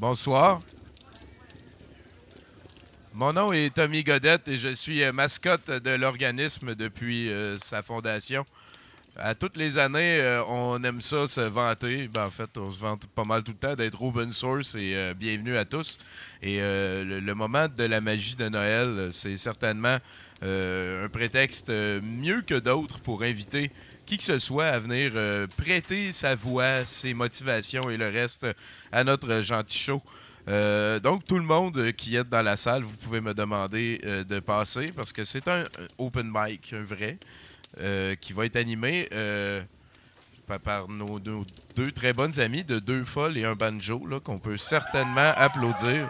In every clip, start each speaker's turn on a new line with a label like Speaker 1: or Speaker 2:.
Speaker 1: Bonsoir. Mon nom est Tommy Godette et je suis mascotte de l'organisme depuis euh, sa fondation. À toutes les années, euh, on aime ça se vanter. Ben, en fait, on se vante pas mal tout le temps d'être open source et euh, bienvenue à tous. Et euh, le, moment de la magie de Noël, c'est certainement un prétexte mieux que d'autres pour inviter qui que ce soit à venir prêter sa voix, ses motivations et le reste à notre gentil show. Donc, tout le monde qui est dans la salle, vous pouvez me demander de passer parce que c'est un open mic, un vrai, euh, qui va être animé euh, par, nos, deux très bonnes amies de deux folles et un banjo, qu'on peut certainement applaudir.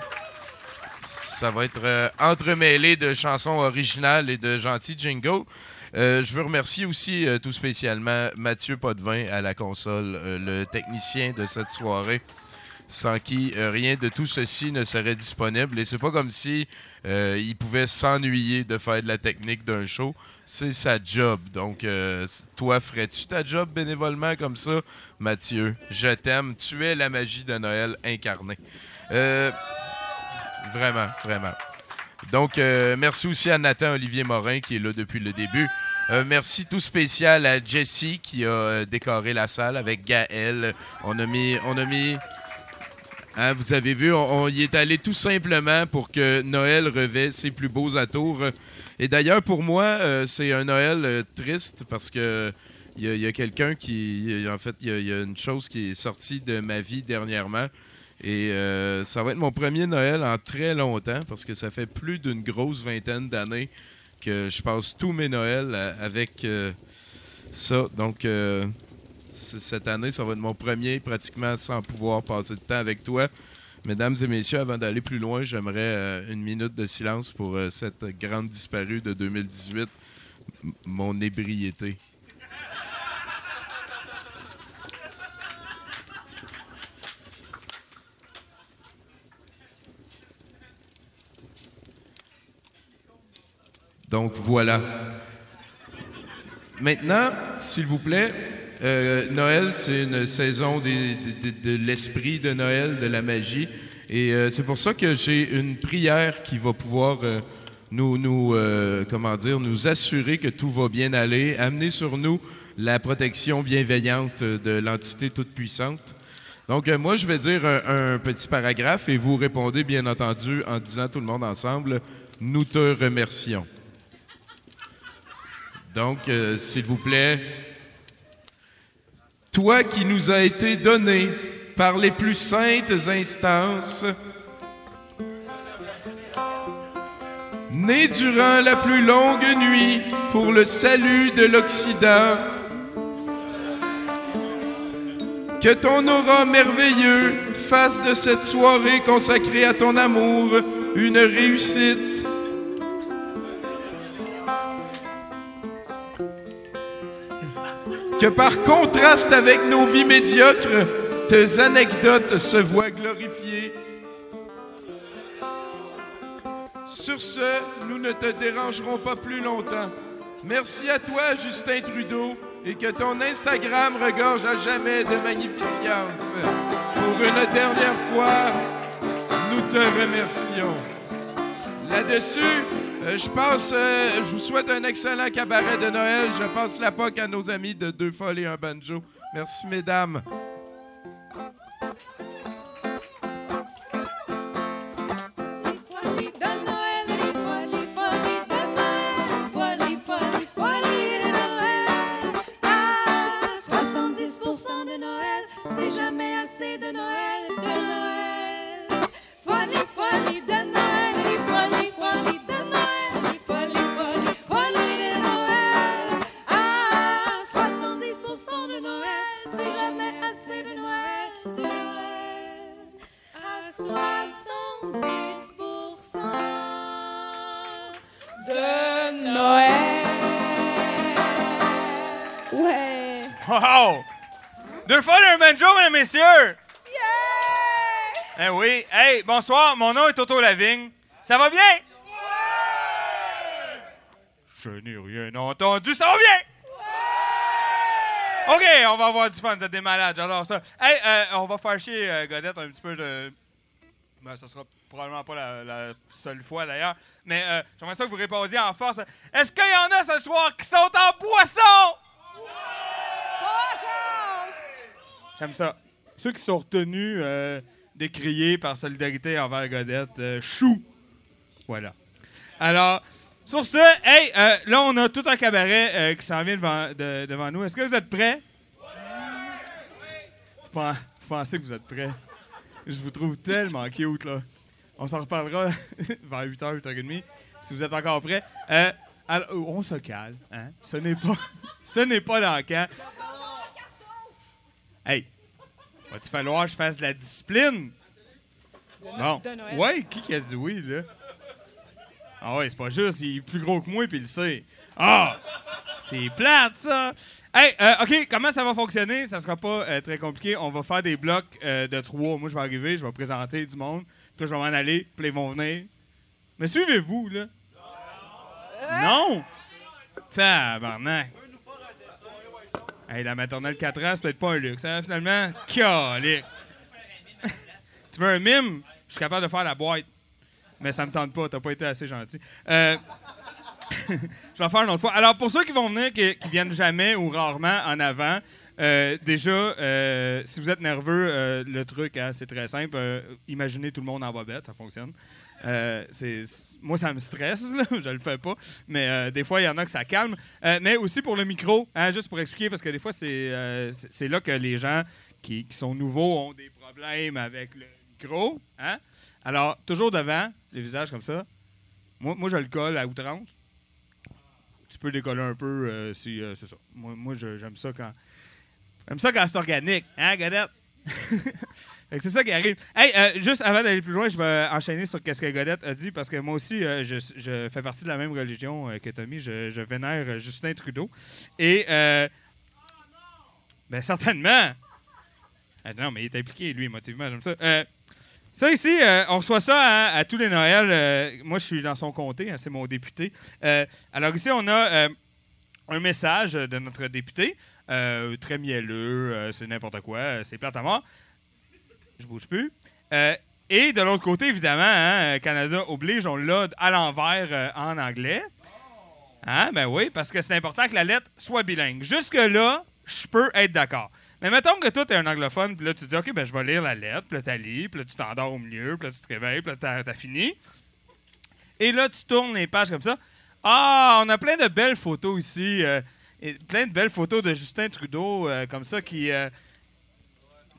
Speaker 1: Ça va être euh, entremêlé de chansons originales et de gentils jingles. Je veux remercier aussi tout spécialement Mathieu Potvin à la console, le technicien de cette soirée, sans qui euh, rien de tout ceci ne serait disponible. Et c'est pas comme si euh, il pouvait s'ennuyer de faire de la technique d'un show. C'est sa job. Donc, euh, toi, ferais-tu ta job bénévolement comme ça, Mathieu? Je t'aime. Tu es la magie de Noël incarnée. Vraiment, vraiment. Donc, merci aussi à Nathan Olivier Morin qui est là depuis le début. Merci tout spécial à Jessie qui a décoré la salle avec Gaël. On a on a mis, hein, vous avez vu, on, y est allé tout simplement pour que Noël revêt ses plus beaux atours. Et d'ailleurs, pour moi, euh, c'est un Noël euh, triste parce que il y a, quelqu'un qui, en fait, il y a- une chose qui est sortie de ma vie dernièrement. Et euh, ça va être mon premier Noël en très longtemps parce que ça fait plus d'une grosse vingtaine d'années que je passe tous mes Noëls à- avec euh, ça. Donc, euh, cette année, ça va être mon premier pratiquement sans pouvoir passer de temps avec toi. Mesdames et messieurs, avant d'aller plus loin, j'aimerais euh, une minute de silence pour euh, cette grande disparue de 2018, m- mon ébriété. Donc voilà. Maintenant, s'il vous plaît, euh, Noël, c'est une saison de, l'esprit de Noël, de la magie. Et euh, c'est pour ça que j'ai une prière qui va pouvoir euh, nous, comment dire, nous assurer que tout va bien aller, amener sur nous la protection bienveillante de l'entité toute-puissante. Donc, moi, je vais dire un, petit paragraphe et vous répondez, bien entendu, en disant tout le monde ensemble, nous te remercions. Donc, s'il vous plaît, toi qui nous as été donné par les plus saintes instances, né durant la plus longue nuit pour le salut de l'Occident, que ton aura merveilleux fasse de cette soirée consacrée à ton amour une réussite. Que par contraste avec nos vies médiocres, tes anecdotes se voient glorifiées. Sur ce, nous ne te dérangerons pas plus longtemps. Merci à toi, Justin Trudeau, et que ton Instagram regorge à jamais de magnificence. Pour une dernière fois, nous te remercions. Là-dessus, euh, je passe, euh, je vous souhaite un excellent cabaret de Noël. Je passe la POC à nos amis de Deux Folles et un Banjo. Merci, mesdames.
Speaker 2: Wow! Deux fois un banjo, mesdames et messieurs!
Speaker 3: Yeah!
Speaker 2: Eh oui. Hey, bonsoir, mon nom est Toto Lavigne. Ça va bien? Je n'ai rien entendu, ça va bien? OK, on va avoir du fun, vous êtes des malades, j'adore ça. Hey, euh, on va faire chier euh, Godette un petit peu de... Ben, ça sera probablement pas la, la seule fois d'ailleurs. Mais euh, j'aimerais ça que vous répondiez en force. Est-ce qu'il y en a ce soir qui sont en boisson? J'aime ça. Ceux qui sont retenus euh, de crier par solidarité envers Godette, euh, chou. Voilà. Alors, sur ce, hey, euh, là, on a tout un cabaret qui s'en vient devant, de- devant nous. Est-ce que vous êtes prêts? Pen- vous pensez que vous êtes prêts? Je vous trouve tellement cute, là. On s'en reparlera vers 8h, 8h30, si vous êtes encore prêts. Alors, on se calme, hein? Ce n'est pas, ce n'est pas l'encan. Hey, va-t-il falloir que je fasse de la discipline?
Speaker 4: Noël.
Speaker 2: Ouais, qui qui a dit oui, là? Ah ouais, c'est pas juste, il est plus gros que moi puis il le sait. Ah! C'est plate, ça! Hey, euh, OK, comment ça va fonctionner? Ça sera pas euh, très compliqué. On va faire des blocs euh, de trois. Moi, je vais arriver, je vais présenter du monde, puis je vais m'en aller, puis ils vont venir. Mais suivez-vous, là? Non! Tabarnak! Hey, la maternelle 4 ans, c'est peut-être pas un luxe, hein, finalement? Calique! tu veux un mime? Je suis capable de faire la boîte. Mais ça me tente pas, t'as pas été assez gentil. Euh, je vais en faire une autre fois. Alors, pour ceux qui vont venir, qui, viennent jamais ou rarement en avant, euh, déjà, euh, si vous êtes nerveux, le truc, hein, c'est très simple. Imaginez tout le monde en bobette, ça fonctionne. Euh, moi, ça me stresse, là, je le fais pas. Mais euh, des fois, il y en a que ça calme. Euh, mais aussi pour le micro, hein, juste pour expliquer, parce que des fois, c'est là que les gens qui, qui sont nouveaux ont des problèmes avec le micro. Hein? Alors, toujours devant, les visages comme ça. Moi, moi je le colle à outrance. Tu peux décoller un peu si c'est ça. Moi, moi je- j'aime ça quand. J'aime ça quand c'est organique, hein, Godette? C'est ça qui arrive. Hey, euh, juste avant d'aller plus loin, je vais enchaîner sur ce que Godette a dit parce que moi aussi, euh, je, fais partie de la même religion euh, que Tommy. Je, vénère Justin Trudeau. Et. Euh, ben, certainement. Ah, non, mais il est impliqué, lui, émotivement. Ça. Ça ici, on reçoit ça hein, à tous les Noëls. Moi, je suis dans son comté, hein, c'est mon député. Alors ici, on a un message de notre député, très mielleux, c'est n'importe quoi, c'est plate à mort. Je bouge plus. Euh, et de l'autre côté, évidemment, hein, Canada oblige, on l'a à l'envers euh, en anglais. Hein? Ben oui, parce que c'est important que la lettre soit bilingue. Jusque-là, je peux être d'accord. Mais mettons que toi, t'es un anglophone, puis là, tu dis, OK, ben je vais lire la lettre, puis là, t'as lis, puis là, tu t'endors au milieu, puis là, tu te réveilles, puis là, t'as, fini. Et là, tu tournes les pages comme ça. Ah, on a plein de belles photos ici. euh, plein de belles photos de Justin Trudeau, euh, comme ça, qui, euh,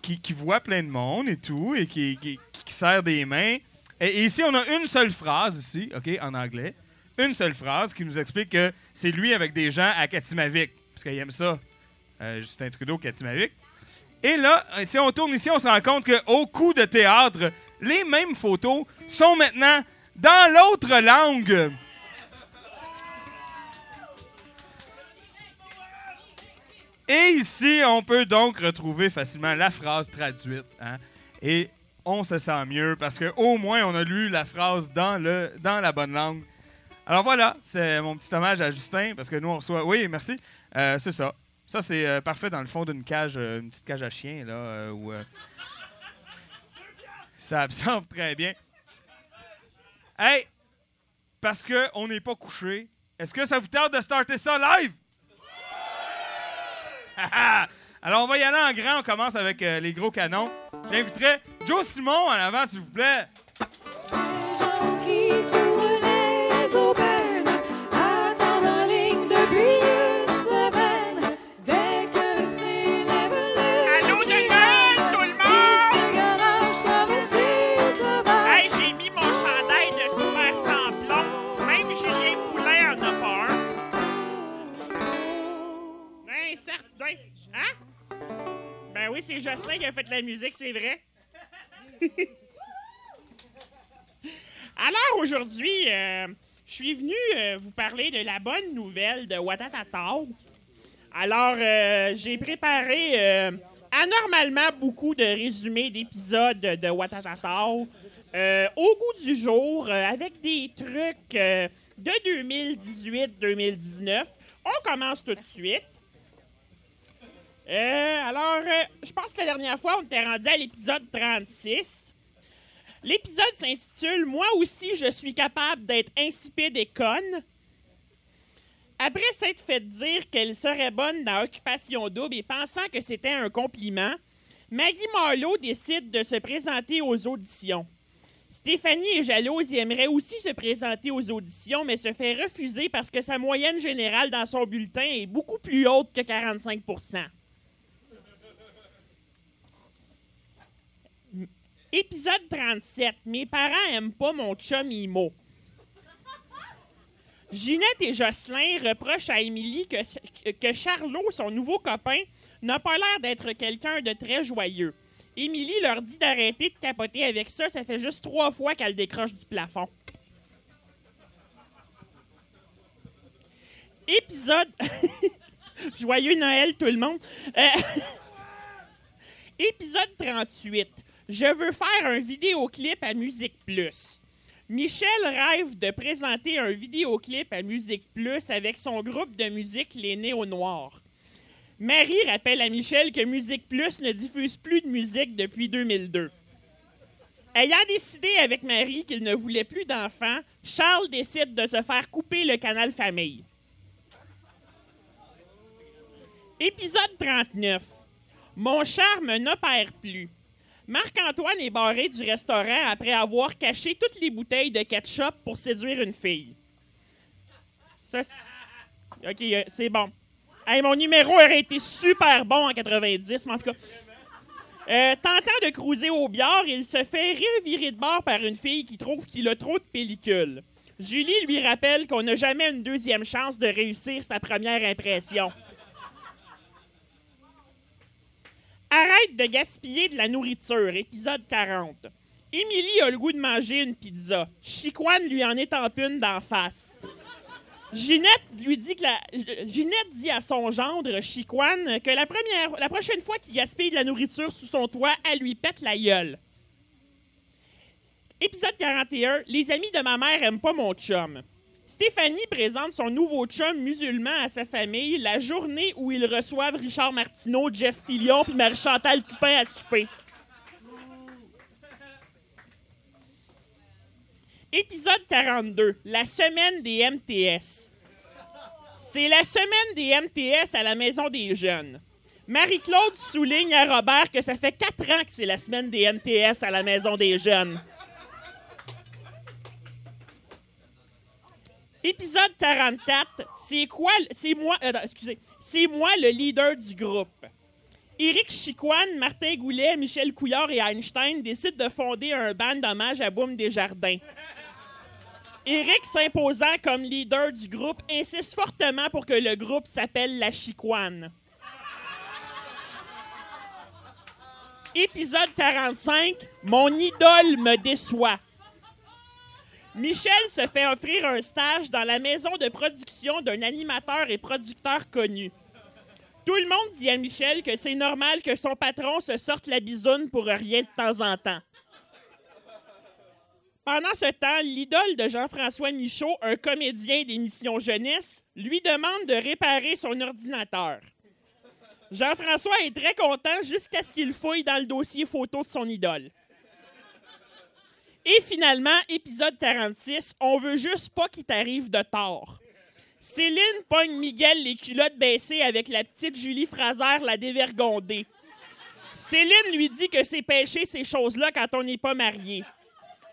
Speaker 2: qui, voit plein de monde et tout, et qui, qui, serre des mains. Et, ici, on a une seule phrase, ici, OK, en anglais. Une seule phrase qui nous explique que c'est lui avec des gens à Katimavik, parce qu'il aime ça, euh, Justin Trudeau, Katimavik. Et là, si on tourne ici, on se rend compte qu'au coup de théâtre, les mêmes photos sont maintenant dans l'autre langue. Et ici, on peut donc retrouver facilement la phrase traduite. hein. Et on se sent mieux parce qu'au moins, on a lu la phrase dans, le, dans la bonne langue. Alors voilà, c'est mon petit hommage à Justin parce que nous, on reçoit. Oui, merci. Euh, c'est ça. Ça, c'est euh, parfait dans le fond d'une cage, euh, une petite cage à chien, là, où ça absorbe très bien. Hey, parce qu'on n'est pas couché, est-ce que ça vous tente de starter ça live? Alors, on va y aller en grand. On commence avec euh, les gros canons. J'inviterai Joe Simon en avant, s'il vous plaît.
Speaker 5: C'est Jocelyn qui a fait la musique, c'est vrai. Alors, aujourd'hui, euh, je suis venu euh, vous parler de la bonne nouvelle de Watatata. Alors, euh, j'ai préparé anormalement beaucoup de résumés d'épisodes de Watatata au goût du jour avec des trucs de 2018-2019. On commence tout de suite. Euh, alors, euh, je pense que la dernière fois, on était rendu à l'épisode 36. L'épisode s'intitule Moi aussi, je suis capable d'être insipide et conne. Après s'être fait dire qu'elle serait bonne dans Occupation Double et pensant que c'était un compliment, Maggie Marlowe décide de se présenter aux auditions. Stéphanie est jalouse et aimerait aussi se présenter aux auditions, mais se fait refuser parce que sa moyenne générale dans son bulletin est beaucoup plus haute que 45 Épisode 37. Mes parents aiment pas mon chum Imo. Ginette et Jocelyn reprochent à Émilie que, que Charlot, son nouveau copain, n'a pas l'air d'être quelqu'un de très joyeux. Émilie leur dit d'arrêter de capoter avec ça, ça fait juste trois fois qu'elle décroche du plafond. Épisode. Joyeux Noël, tout le monde. Euh, Épisode 38. Je veux faire un vidéoclip à Musique Plus. Michel rêve de présenter un vidéoclip à Musique Plus avec son groupe de musique Les Néo-Noirs. Marie rappelle à Michel que Musique Plus ne diffuse plus de musique depuis 2002. Ayant décidé avec Marie qu'il ne voulait plus d'enfants, Charles décide de se faire couper le canal famille. Épisode 39. Mon charme n'opère plus. Marc-Antoine est barré du restaurant après avoir caché toutes les bouteilles de ketchup pour séduire une fille. Ça, OK, euh, c'est bon. Hey, mon numéro aurait été super bon en 90, mais en tout cas. Euh, tentant de cruiser au bière, il se fait revirer de bord par une fille qui trouve qu'il a trop de pellicule. Julie lui rappelle qu'on n'a jamais une deuxième chance de réussir sa première impression. Arrête de gaspiller de la nourriture, épisode 40. Émilie a le goût de manger une pizza. Chicoine lui en étampe une d'en face. Ginette lui dit que la, Ginette dit à son gendre, Chicoine, que la, première, la prochaine fois qu'il gaspille de la nourriture sous son toit, elle lui pète la gueule. Épisode 41. Les amis de ma mère aiment pas mon chum. Stéphanie présente son nouveau chum musulman à sa famille la journée où ils reçoivent Richard Martineau, Jeff Fillion puis Marie-Chantal Toupin à souper. Épisode 42. La semaine des MTS. C'est la semaine des MTS à la Maison des Jeunes. Marie-Claude souligne à Robert que ça fait quatre ans que c'est la semaine des MTS à la Maison des Jeunes. Épisode 44, c'est quoi c'est moi euh, c'est moi le leader du groupe. Éric Chicoine, Martin Goulet, Michel Couillard et Einstein décident de fonder un band d'hommage à Boum Desjardins. Éric, s'imposant comme leader du groupe, insiste fortement pour que le groupe s'appelle La Chicoine. Épisode 45, Mon idole me déçoit. Michel se fait offrir un stage dans la maison de production d'un animateur et producteur connu. Tout le monde dit à Michel que c'est normal que son patron se sorte la bisoune pour rien de temps en temps. Pendant ce temps, l'idole de Jean-François Michaud, un comédien d'émission jeunesse, lui demande de réparer son ordinateur. Jean-François est très content jusqu'à ce qu'il fouille dans le dossier photo de son idole. Et finalement, épisode 46, on veut juste pas qu'il t'arrive de tort. Céline pogne Miguel les culottes baissées avec la petite Julie Fraser, la dévergondée. Céline lui dit que c'est péché ces choses-là quand on n'est pas marié.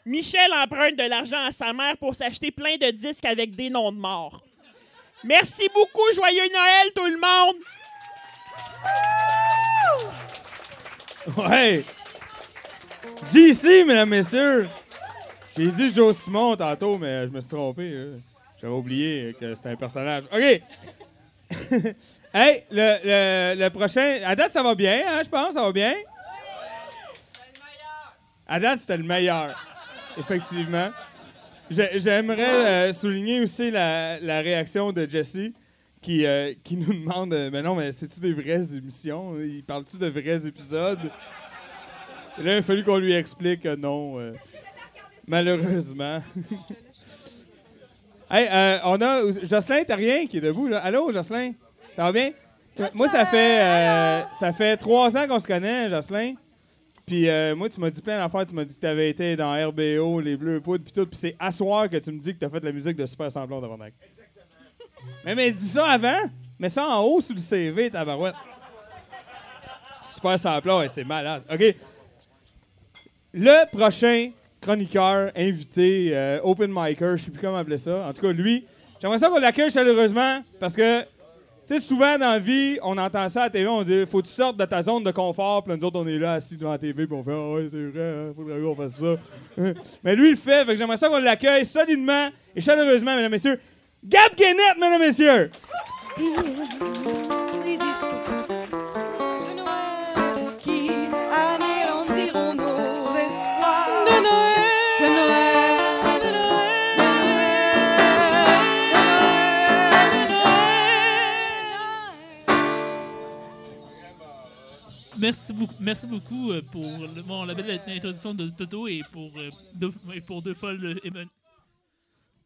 Speaker 5: Michel emprunte de l'argent à sa mère pour s'acheter plein de disques avec des noms de morts. Merci beaucoup, joyeux Noël tout le monde!
Speaker 2: Ouais! JC, mesdames, messieurs! J'ai dit Joe Simon tantôt, mais je me suis trompé. J'avais oublié que c'était un personnage. OK! hey, le, le, prochain. À date, ça va bien, hein, je pense, ça va bien? À date, c'était le meilleur. Effectivement. J'ai- J'aimerais euh, souligner aussi la, la réaction de Jesse qui, euh, qui nous demande euh, Mais non, mais c'est-tu des vraies émissions? Il parle-tu de vrais épisodes? Là, il a fallu qu'on lui explique que non. Malheureusement. hey, euh, on a Jocelyn Terrien qui est debout. Là. Allô, Jocelyn? Ça va bien? Moi, ça fait, euh, ça fait trois ans qu'on se connaît, Jocelyn. Puis euh, moi, tu m'as dit plein d'affaires. Tu m'as dit que tu avais été dans RBO, les Bleus Poudres, puis tout. Puis c'est à soir que tu me dis que tu as fait de la musique de Super Semblant de Exactement. Mais, mais dis ça avant. Mets ça en haut sur le CV, tabarouette. Super Semblant, ouais, c'est malade. OK. Le prochain chroniqueur, invité, euh, open micer, je sais plus comment appeler ça. En tout cas, lui, j'aimerais ça qu'on l'accueille chaleureusement parce que, tu sais, souvent dans la vie, on entend ça à la TV, on dit faut que tu sortes de ta zone de confort, puis nous autres, on est là assis devant la TV, puis on fait ah ouais, c'est vrai, hein, faudrait qu'on fasse ça. Mais lui, il le fait, fait que j'aimerais ça qu'on l'accueille solidement et chaleureusement, mesdames et messieurs. Gab Guénette, mesdames et messieurs!
Speaker 4: Merci beaucoup, merci beaucoup euh, pour le- bon, la belle introduction de Toto et pour, euh, deux, et pour deux folles. euh, et ben-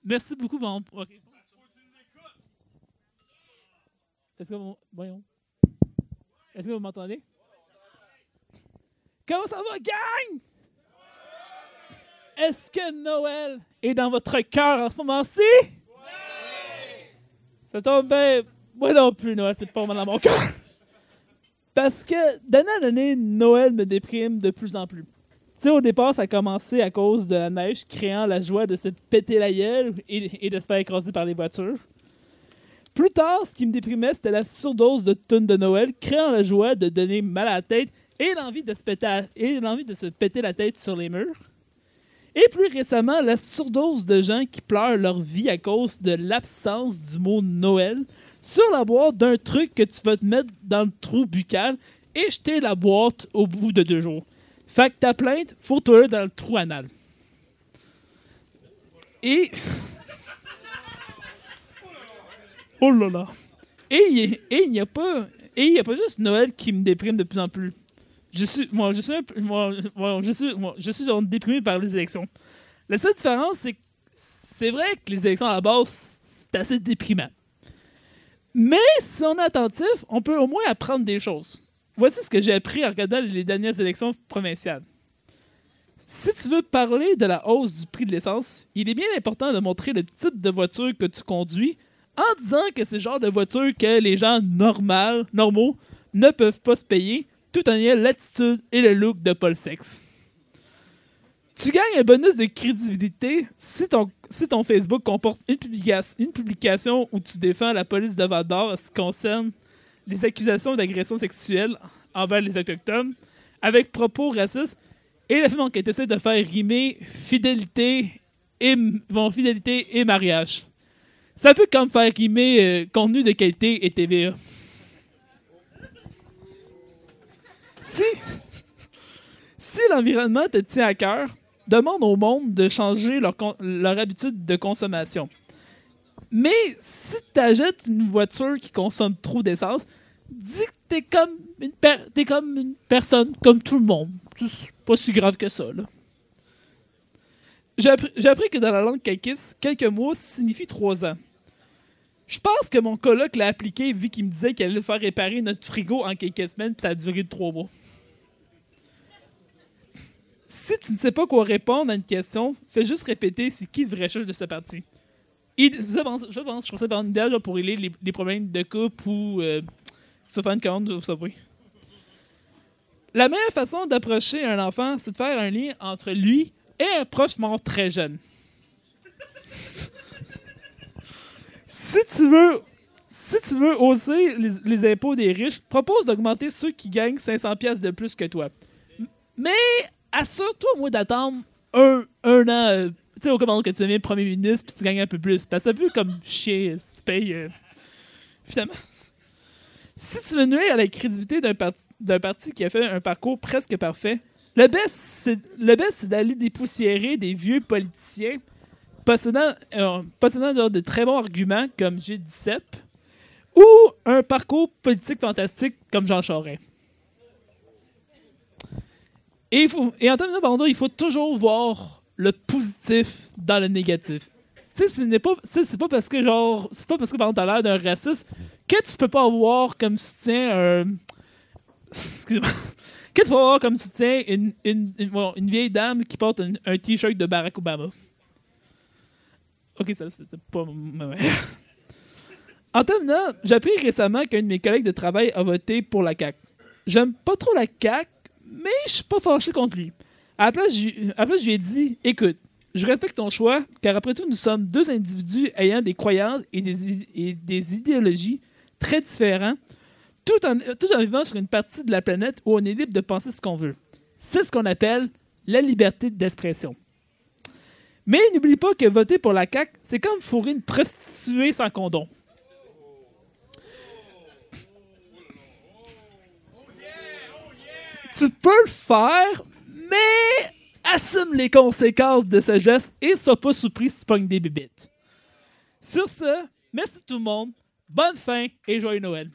Speaker 4: Merci beaucoup, ok. Est-ce que vous, voyons. Est-ce que vous m'entendez? Comment ça va, gang? Est-ce que Noël est dans votre cœur en ce moment-ci? Ça tombe bien. Moi non plus, Noël, c'est pas dans mon cœur. Parce que d'année en année, Noël me déprime de plus en plus. Tu sais, au départ, ça a commencé à cause de la neige créant la joie de se péter la gueule et, de se faire écraser par les voitures. Plus tard, ce qui me déprimait, c'était la surdose de tunes de Noël, créant la joie de donner mal à la tête à- et l'envie de se péter la tête sur les murs. Et plus récemment, la surdose de gens qui pleurent leur vie à cause de l'absence du mot Noël sur la boîte d'un truc que tu vas te mettre dans le trou buccal et jeter la boîte au bout de deux jours. Fait que ta plainte, faut toi dans le trou anal. Et. oh là là. Et il n'y a pas. A pas juste Noël qui me déprime de plus en plus. Je suis. Je suis. Moi, je suis. Moi, je suis déprimé par les élections. La seule différence, c'est que c'est vrai que les élections à la base, c'est assez déprimant. Mais si on est attentif, on peut au moins apprendre des choses. Voici ce que j'ai appris en regardant les dernières élections provinciales. Si tu veux parler de la hausse du prix de l'essence, il est bien important de montrer le type de voiture que tu conduis en disant que c'est le genre de voiture que les gens normal, normaux ne peuvent pas se payer, tout en ayant l'attitude et le look de Paul Sex. Tu gagnes un bonus de crédibilité si ton, si ton Facebook comporte une, publica- une publication où tu défends la police de Val d'Or en ce qui concerne les accusations d'agression sexuelle envers les Autochtones avec propos racistes et la film qui essaie de faire rimer fidélité et, bon, fidélité et mariage. C'est un peu comme faire rimer euh, contenu de qualité et TVA. Si, si l'environnement te tient à cœur, demande au monde de changer leur, habitude de consommation. Mais si tu achètes une voiture qui consomme trop d'essence, dis que t'es comme une t'es comme une personne, comme tout le monde. C'est pas si grave que ça, là. J'ai appris, j'ai appris que dans la langue kakis, quelques mois signifie trois ans. Je pense que mon coloc l'a appliqué vu qu'il me disait qu'il allait faire réparer notre frigo en quelques semaines, puis ça a duré trois mois. Si tu ne sais pas quoi répondre à une question, fais juste répéter c'est qui le vrai chef de cette partie. Et je pense, je pense, je trouve ça vraiment idéal pour régler les, problèmes de couple ou euh, veux faire une commande au Subway. La meilleure façon d'approcher un enfant, c'est de faire un lien entre lui et un proche mort très jeune. si tu veux si tu veux hausser les, les impôts des riches, propose d'augmenter ceux qui gagnent 500 pièces de plus que toi. Mais assure-toi, moi, d'attendre un, un an. euh, tu sais, au commande que tu deviens premier ministre puis tu gagnes un peu plus. Parce que c'est un peu comme chier si tu payes. euh, finalement. Si tu veux nuire à la crédibilité d'un parti, parti qui a fait un parcours presque parfait, le best, c'est, d'aller dépoussiérer des vieux politiciens possédant, euh, possédant genre de très bons arguments comme G. Duceppe ou un parcours politique fantastique comme Jean Charest. Et, en termes de bandeau, il faut toujours voir le positif dans le négatif. Tu sais, ce pas, tu c'est pas parce que genre, c'est pas parce que par exemple, t'as l'air d'un raciste que tu peux pas avoir comme soutien un, excuse-moi, Qu'est-ce qu'on va avoir comme soutien une, vieille dame qui porte un, un t-shirt de Barack Obama? Ok, ça c'était pas ma mère. En terminant, j'ai appris récemment qu'un de mes collègues de travail a voté pour la CAQ. J'aime pas trop la CAQ, mais je suis pas fâché contre lui. À la place, je lui ai dit Écoute, je respecte ton choix, car après tout, nous sommes deux individus ayant des croyances et des, idéologies très différents, tout en, tout en vivant sur une partie de la planète où on est libre de penser ce qu'on veut. C'est ce qu'on appelle la liberté d'expression. Mais n'oublie pas que voter pour la CAQ, c'est comme fourrer une prostituée sans condom. Tu peux le faire, mais assume les conséquences de ce geste et sois pas surpris si tu pognes des bibites. Sur ce, merci tout le monde, bonne fin et joyeux Noël.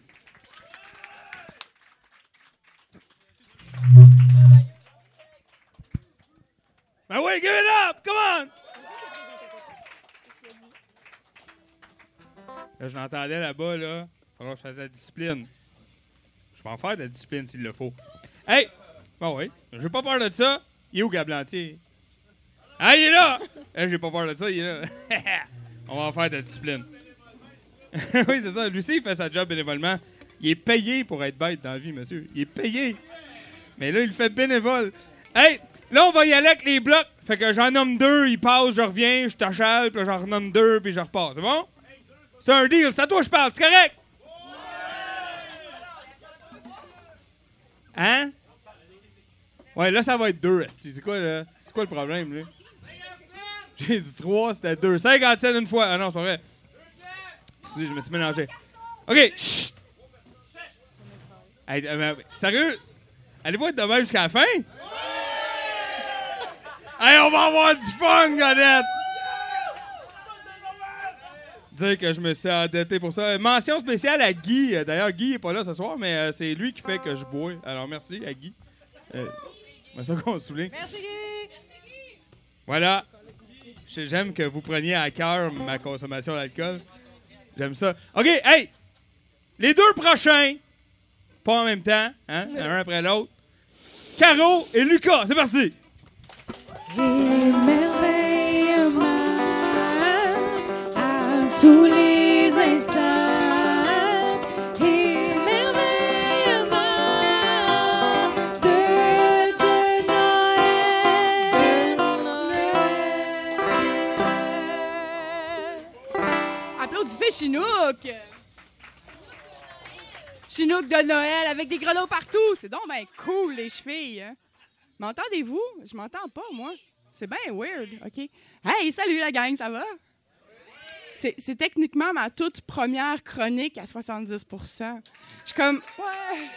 Speaker 2: Ben oui, give it up! Come on! Je l'entendais là-bas, là. Faudra que je fasse la discipline. Je vais en faire de la discipline s'il le faut. Hey! Bon, oui. J'ai pas peur de ça. Il est où, Gablantier? Ah, il est là! Eh, J'ai pas peur de ça, il est là. On va en faire de la discipline. oui, c'est ça. Lucie, il fait sa job bénévolement. Il est payé pour être bête dans la vie, monsieur. Il est payé. Mais là, il fait bénévole. Hey! Là, on va y aller avec les blocs. Fait que j'en nomme deux, il passe, je reviens, je t'achale, puis j'en renomme deux, puis je repars. C'est bon? C'est un deal. C'est à toi que je parle. C'est correct? Hein? Ouais, là, ça va être deux, esti. C'est quoi, là? C'est quoi le problème, là? J'ai dit trois, c'était deux. 57 une fois. Ah non, c'est pas vrai. Excusez, je me suis mélangé. OK. Chut! Hey, euh, sérieux? Allez-vous être de même jusqu'à la fin? Hey, on va avoir du fun, Godette! Dire que je me suis endetté pour ça. Mention spéciale à Guy. D'ailleurs, Guy n'est pas là ce soir, mais euh, c'est lui qui fait que je bois. Alors, merci à Guy. Euh, c'est ça qu'on souligne.
Speaker 3: Merci, Guy.
Speaker 2: Voilà. J'aime que vous preniez à cœur ma consommation d'alcool. J'aime ça. OK, hey! Les deux prochains, pas en même temps, hein, un après l'autre. Caro et Lucas, c'est parti!
Speaker 3: Tous les instants. Émerveillement de, de Noël.
Speaker 6: Applaudissez Chinook! Chinook de Noël avec des grelots partout. C'est donc ben cool, les chevilles. Hein? M'entendez-vous? Je m'entends pas, moi. C'est bien weird, OK? Hey, salut la gang, ça va? C'est techniquement ma toute première chronique à 70% Je suis comme... Ouais...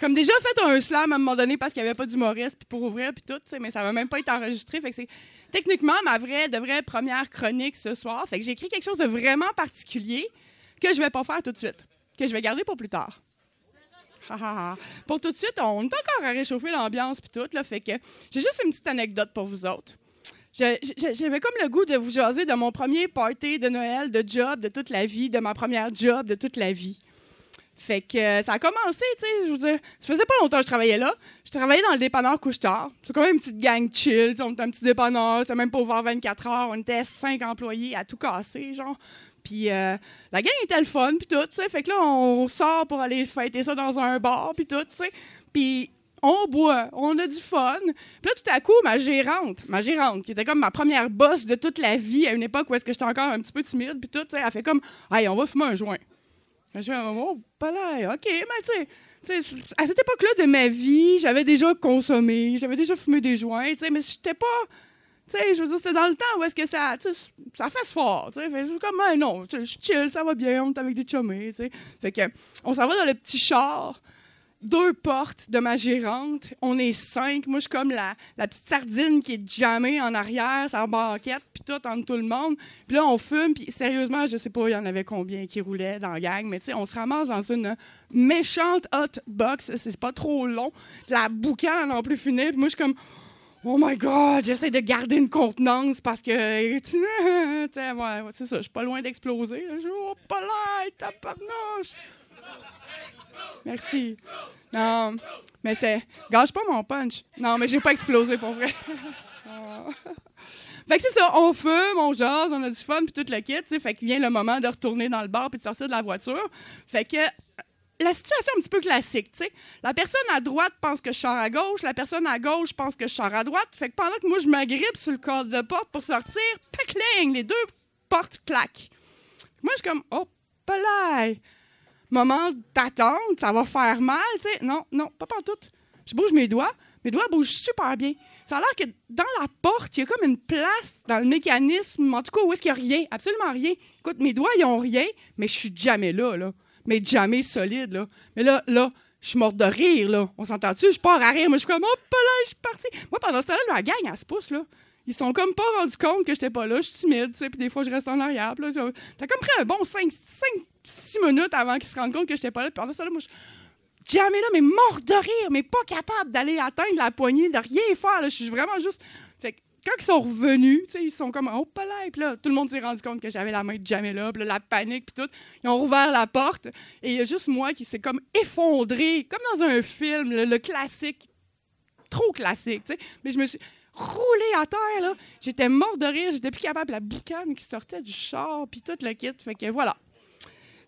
Speaker 6: Comme déjà fait un slam à un moment donné parce qu'il n'y avait pas d'humoriste puis pour ouvrir puis tout, mais ça va même pas être enregistré. C'est techniquement ma vraie, de vraie première chronique ce soir. J'ai écrit quelque chose de vraiment particulier que je vais pas faire tout de suite, que je vais garder pour plus tard. Pour tout de suite, on est encore à réchauffer l'ambiance puis tout, là, fait que j'ai juste une petite anecdote pour vous autres. J'avais comme le goût de vous jaser de mon premier party de Noël, de job, de toute la vie, de ma première job de toute la vie. Fait que euh, ça a commencé, tu sais, je veux dire, ça faisait pas longtemps que je travaillais là. Je travaillais dans le dépanneur couche-tard. C'est quand même une petite gang chill, on était un petit dépanneur, c'était même pas ouvert 24 heures, on était cinq employés à tout casser, genre. Puis euh, la gang était le fun, puis tout, tu sais. Fait que là, on sort pour aller fêter ça dans un bar, puis tout, tu sais. Puis on boit, on a du fun. Puis là, tout à coup, ma gérante, ma gérante, qui était comme ma première boss de toute la vie, à une époque où est-ce que j'étais encore un petit peu timide, puis tout, elle fait comme, « Hey, on va fumer un joint. » Je fais, oh, pas là, OK, mais tu sais, à cette époque-là de ma vie, j'avais déjà consommé, j'avais déjà fumé des joints, tu sais, mais j'étais pas, tu sais, je veux dire, c'était dans le temps où est-ce que ça, ça fait fort, tu sais, comme, non, je chill, ça va bien, on est avec des sais. Fait que, on s'en va dans le petit char, deux portes de ma gérante. On est cinq. Moi, je suis comme la, petite sardine qui est jamais en arrière, sa banquette, puis tout, entre tout le monde. Puis là, on fume, puis sérieusement, je sais pas, il y en avait combien qui roulaient dans la gang, mais tu sais, on se ramasse dans une méchante hot box. C'est pas trop long. La boucan non plus finie. Puis moi, je suis comme... Oh my God, j'essaie de garder une contenance parce que, ouais, c'est ça, je suis pas loin d'exploser. oh, pas là, tabarnouche. Merci. Non, mais c'est. Gâche pas mon punch. Non, mais j'ai pas explosé pour vrai. Fait que c'est ça, on fume, on jase, on a du fun, puis tout le kit. Fait que vient le moment de retourner dans le bar puis de sortir de la voiture. Fait que la situation est un petit peu classique, tu sais. La personne à droite pense que je sors à gauche, la personne à gauche pense que je sors à droite. Fait que pendant que moi, je m'agrippe sur le cadre de porte pour sortir, pacling, les deux portes claquent. Moi, je suis comme, oh, palais. Moment d'attente, ça va faire mal, tu sais. Non, non, pas tout. Je bouge mes doigts, mes doigts bougent super bien. Ça a l'air que dans la porte, il y a comme une place dans le mécanisme, en tout cas, où est-ce qu'il n'y a rien, absolument rien. Écoute, mes doigts, ils ont rien, mais je suis jamais là, là. Mais jamais solide, là. Mais là, là, je suis morte de rire, là. On s'entend-tu? Je pars à rire. Moi, je suis comme, hop là, je suis partie. Moi, pendant ce temps-là, la gang, elle se pousse, là. Ils sont comme pas rendus compte que j'étais pas là. Je suis timide, tu sais, puis des fois, je reste en arrière. puis là, T'as comme pris un bon 5, 6 minutes avant qu'ils se rendent compte que j'étais pas là. Puis pendant ce temps-là, moi, je jamais là, mais mort de rire, mais pas capable d'aller atteindre la poignée, de rien faire. là. Je suis vraiment juste. Fait que quand ils sont revenus, ils sont comme, oh, là. Là, tout le monde s'est rendu compte que j'avais la main de jamais là. Puis là, la panique, puis tout. Ils ont rouvert la porte. Et il y a juste moi qui s'est comme effondré, comme dans un film, le, classique. Trop classique, tu sais. Mais je me suis roulé à terre, là. J'étais mort de rire. J'étais plus capable. La boucane qui sortait du char, puis tout le kit. Fait que voilà.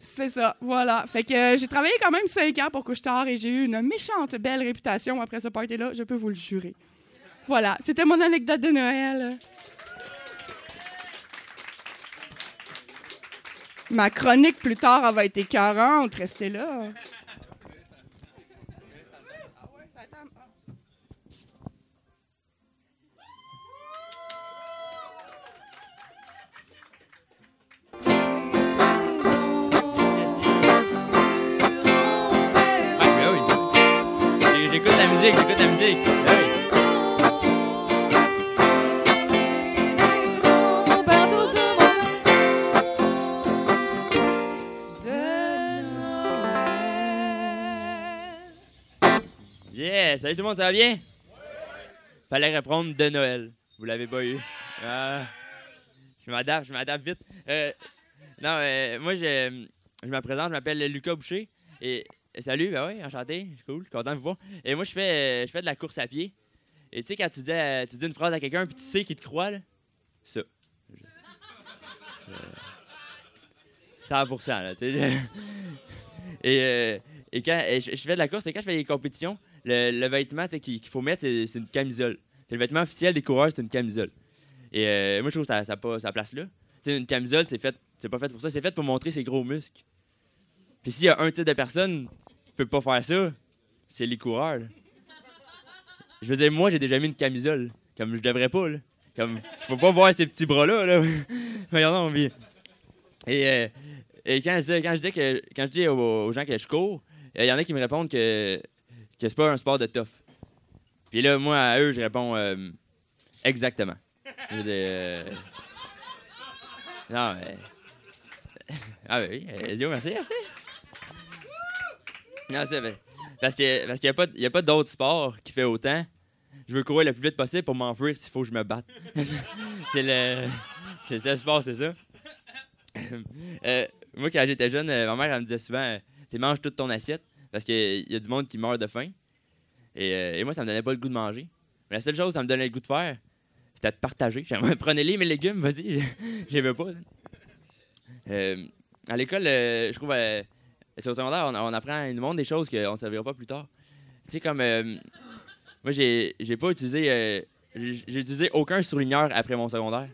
Speaker 6: C'est ça, voilà. Fait que euh, j'ai travaillé quand même cinq ans pour Couche-Tard et j'ai eu une méchante belle réputation après ce party-là, je peux vous le jurer. Voilà, c'était mon anecdote de Noël. Ma chronique plus tard elle va être 40, restez là.
Speaker 7: Salut tout le monde, ça va bien? Fallait répondre de Noël. Vous l'avez pas eu. Ah, je m'adapte, je m'adapte vite. Euh, non, euh, moi, je, je me présente, je m'appelle Lucas Boucher. Et et salut, ben oui, enchanté, cool, content de vous voir. Et moi, je fais, euh, je fais de la course à pied. Et tu sais, quand tu dis, euh, tu dis une phrase à quelqu'un, puis tu sais qu'il te croit, là, ça. Je- je- 100%, là, et, euh, et quand je fais de la course, et quand je fais des compétitions, le, le vêtement qu'il faut mettre, c'est une camisole. C'est le vêtement officiel des coureurs, c'est une camisole. Et euh, moi, je trouve que ça n'a pas sa place là. Tu sais, une camisole, c'est fait, c'est pas fait pour ça, c'est fait pour montrer ses gros muscles. Puis s'il y a un type de personne qui peut pas faire ça, c'est les coureurs. Je veux dire, moi, j'ai déjà mis une camisole. Comme je devrais pas, là. Comme, faut pas voir ces petits bras-là, là. Regardons, on vit. Et, euh, et quand, je dis, quand je dis que quand je dis aux, aux gens que je cours, il y en a qui me répondent que, que c'est pas un sport de tough. Puis là, moi, à eux, je réponds euh, exactement. Je dire, euh, non, mais. Ah, ben oui, euh, merci, merci. Non, c'est vrai. Parce qu'il parce n'y a pas, pas d'autre sport qui fait autant. Je veux courir le plus vite possible pour m'enfuir s'il faut que je me batte. c'est le. C'est ça sport, c'est ça. Moi, quand j'étais jeune, ma mère, elle me disait souvent Tu manges toute ton assiette parce qu'il y a du monde qui meurt de faim. Et, euh, et moi, ça me donnait pas le goût de manger. Mais la seule chose que ça me donnait le goût de faire, c'était de partager. Prenez-les, mes légumes, vas-y. Les veux pas. Euh, à l'école, euh, je trouve. sur le secondaire, on, on apprend une monde des choses qu'on ne servira pas plus tard. Tu sais, comme. moi, j'ai, j'ai pas utilisé. j'ai, utilisé aucun surligneur après mon secondaire.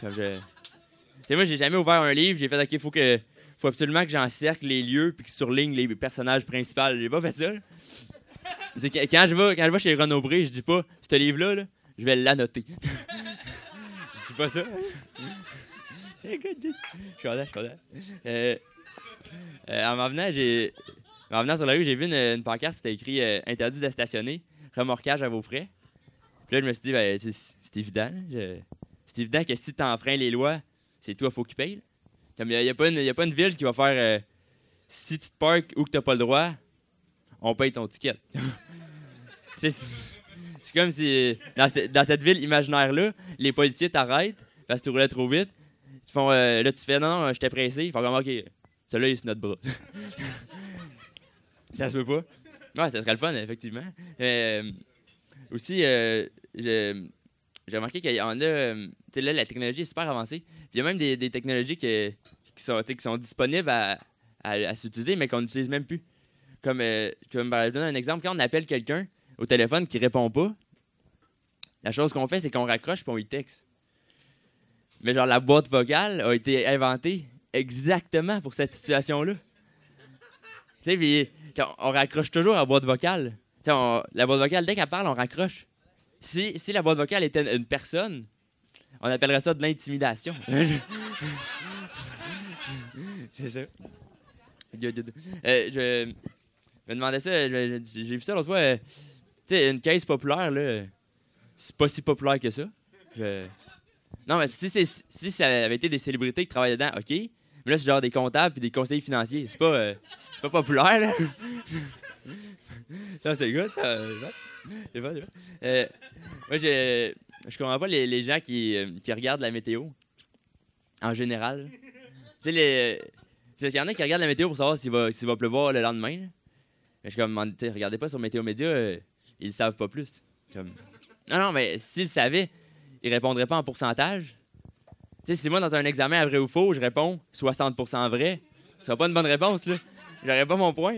Speaker 7: Tu sais, moi, j'ai jamais ouvert un livre. J'ai fait, OK, faut que. Faut absolument que j'encercle les lieux puis que je surligne les personnages principaux. J'ai pas fait ça. quand- je vais, quand je vais chez Renaud Bré, je dis pas, ce livre-là, là, je vais l'annoter. je dis pas ça. Je suis content, je suis. Euh, euh, en m'en venant, j'ai. En venant sur la rue, j'ai vu une, une pancarte, c'était écrit euh, Interdit de stationner, remorquage à vos frais. Puis là, je me suis dit, ben, c'est évident. je- C'est évident que si tu enfreins les lois, c'est toi faut qu'il paye. Comme il n'y a, pas une- y a pas une ville qui va faire euh, si tu te parques ou que tu n'as pas le droit, on paye ton ticket. c'est comme si dans, dans cette ville imaginaire-là, les policiers t'arrêtent parce que tu roulais trop vite. Ils font, euh, là, tu fais non, non, j'étais pressé. Ils font comme, OK, celui-là, il notre bras. Ça se peut pas. Ouais, ça serait le fun, effectivement. Euh, aussi, euh, j'ai remarqué qu'il y en a. euh, Tu sais, là, la technologie est super avancée. Il y a même des, technologies qui, sont, qui sont disponibles à, à, à s'utiliser, mais qu'on n'utilise même plus. Comme, euh, comme ben, je vais donner un exemple. Quand on appelle quelqu'un au téléphone qui répond pas, la chose qu'on fait, c'est qu'on raccroche puis on y texte. Mais genre, la boîte vocale a été inventée exactement pour cette situation-là. Tu sais, puis on, raccroche toujours la boîte vocale. On- la boîte vocale, dès qu'elle parle, on raccroche. Si, si la boîte vocale était une personne, on appellerait ça de l'intimidation. C'est ça. Euh, je me demandais ça, j'ai vu ça l'autre fois. euh, tu sais, une caisse populaire, là, c'est pas si populaire que ça. Je- Non, mais si, si ça avait été des célébrités qui travaillent dedans, OK. Mais là, c'est genre des comptables puis des conseillers financiers. C'est pas, euh, c'est pas populaire, là. ça, c'est good, ça. euh, moi, je, je comprends pas les, les gens qui, euh, qui regardent la météo. En général. Tu il y en a qui regardent la météo pour savoir s'il va, va pleuvoir le lendemain. Mais je suis comme, tu regardez pas sur Météo Média, euh, ils le savent pas plus. Comme... Non, non, mais s'ils savaient, ils répondraient pas en pourcentage. Tu sais, si moi, dans un examen à vrai ou faux, je réponds 60% vrai, ce sera pas une bonne réponse, là. J'aurais pas mon point.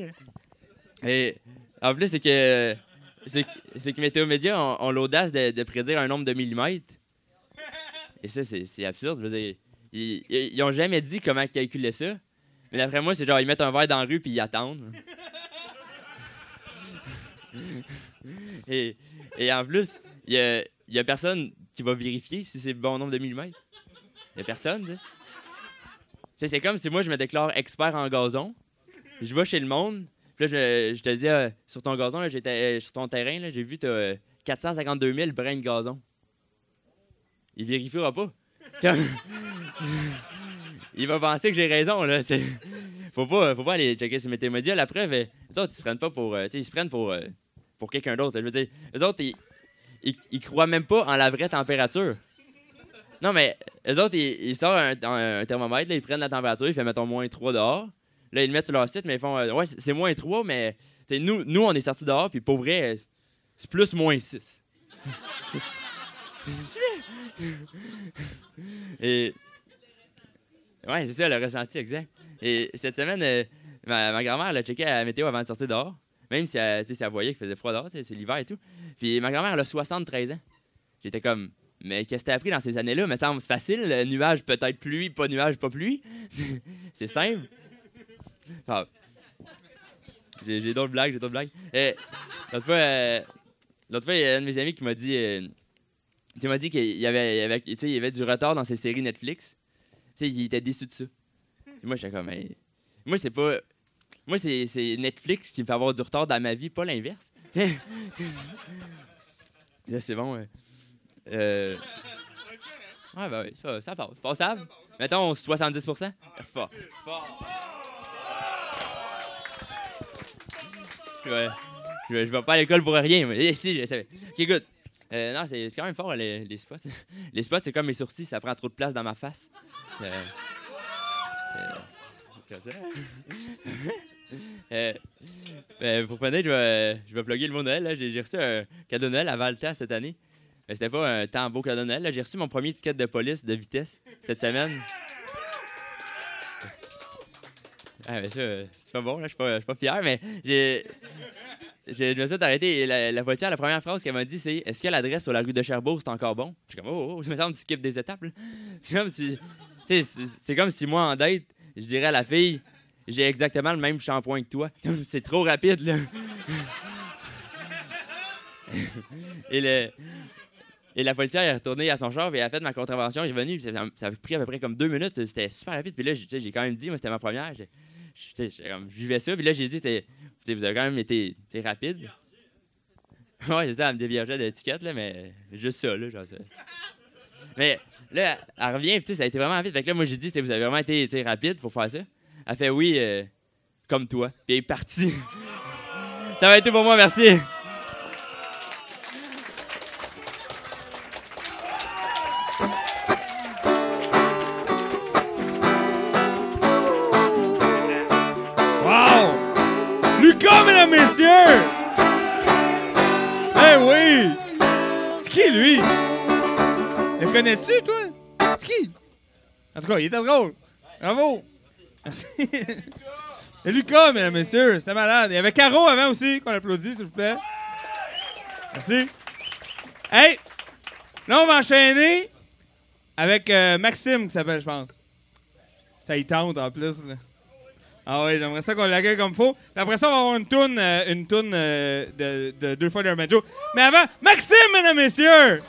Speaker 7: Et en plus, c'est que. C'est que, que Météo Média ont, l'audace de, prédire un nombre de millimètres. Et ça, c'est absurde. Ils, ils, ils ont jamais dit comment calculer ça. Mais d'après moi, c'est genre, ils mettent un verre dans la rue puis ils attendent. et, en plus, il y a, personne qui va vérifier si c'est le bon nombre de millimètres. Il y a personne, C'est comme si moi, je me déclare expert en gazon. Je vais chez le monde. Puis là, je, te dis, euh, sur ton gazon, euh, sur ton terrain, j'ai vu, t'as euh, 452 000 brins de gazon. Il vérifiera pas. Il va penser que j'ai raison, là. c'est- Faut pas, faut pas aller checker sur Météo Média. La preuve, euh, les autres, ils se prennent pas pour. euh, ils se prennent pour, euh, pour quelqu'un d'autre. Je veux dire, les autres, ils, ils, croient même pas en la vraie température. Non, mais les autres, ils, sortent un, thermomètre, ils prennent la température, ils font, mettons, moins 3 dehors. Là, ils le mettent sur leur site, mais ils font, euh, ouais, c'est moins 3, mais nous, nous, on est sortis dehors, puis pour vrai, c'est plus moins 6. Qu'est-ce qu'est-ce que tu fais? Et. Ouais, c'est ça, le ressenti exact. Et cette semaine, euh, ma, grand-mère, elle a checké la météo avant de sortir dehors. Même si elle, si elle voyait qu'il faisait froid dehors, c'est l'hiver et tout. Puis ma grand-mère, elle a 73 ans. J'étais comme, mais qu'est-ce que t'as appris dans ces années-là? Me semble c'est facile. le nuage, peut-être pluie, pas nuage, pas pluie. C'est simple. Ah. J'ai d'autres blagues, j'ai d'autres blagues. Euh, L'autre fois, euh, l'autre fois, il y a un de mes amis qui m'a dit, euh, il m'a dit qu'il y avait, y avait, tu il y avait du retard dans ses séries Netflix. Tu sais, il était déçu de ça. Et moi, j'étais comme, moi, c'est pas, moi, c'est c'est Netflix qui me fait avoir du retard dans ma vie, pas l'inverse. Là, c'est bon. ouais. Euh... Ouais, ben oui, ça, ça passe. Mettons 70 Fort. Je, je vais pas à l'école pour rien, mais si, je savais. Ok, good. Euh, non, c'est quand même fort, les, spots. Les spots, c'est comme mes sourcils, ça prend trop de place dans ma face. Ça. Euh, euh, pour finir, je vais, je vais plugger le mot Noël. J'ai reçu un cadeau de Noël le temps cette année. Mais c'était pas un tant beau cadeau de Noël. J'ai reçu mon premier ticket de police de vitesse cette semaine. Ah, mais ça, euh, c'est pas bon, là. Je suis pas, pas fier, mais j'ai. J'ai- Je me suis arrêté la, la voiture, la première phrase qu'elle m'a dit, c'est Est-ce que l'adresse sur la rue de Cherbourg, c'est encore bon? Je suis comme Oh, oh, je me semble que tu skippes des étapes. C'est comme si. C'est- comme si moi, en date, je dirais à la fille J'ai exactement le même shampoing que toi. C'est trop rapide, là. et la policière est retournée à son char et elle a fait ma contravention. Est venu, ça, ça a pris à peu près comme deux minutes. C'était super rapide. Puis là, j'ai j'ai quand même dit, moi, c'était ma première. J'ai- j'ai- j'ai ça. Puis là, j'ai dit, vous avez quand même été rapide. ouais, c'est ça, elle me déviergeait d'étiquette, là, mais juste ça, là, genre ça. Mais là, elle revient, puis ça a été vraiment rapide. Fait que là, moi, j'ai dit, vous avez vraiment été rapide pour faire ça. Elle fait oui, euh, comme toi. Puis elle est partie. ça va être pour moi, merci.
Speaker 3: Connais-tu, toi? C'est qui? En tout cas, il était drôle. Bravo. Merci. C'est Lucas, mesdames et messieurs. C'était malade. Il y avait Caro avant aussi, qu'on applaudit, s'il vous plaît. Merci. Hey! Là, on va enchaîner avec euh, Maxime, qui s'appelle, je pense. Ça y tente, en plus. là. Ah oui, j'aimerais ça qu'on l'accueille comme faut. Puis après ça, on va avoir une toune, euh, une toune euh, de, de deux fois d'un banjo. Mais avant, Maxime, mesdames et messieurs!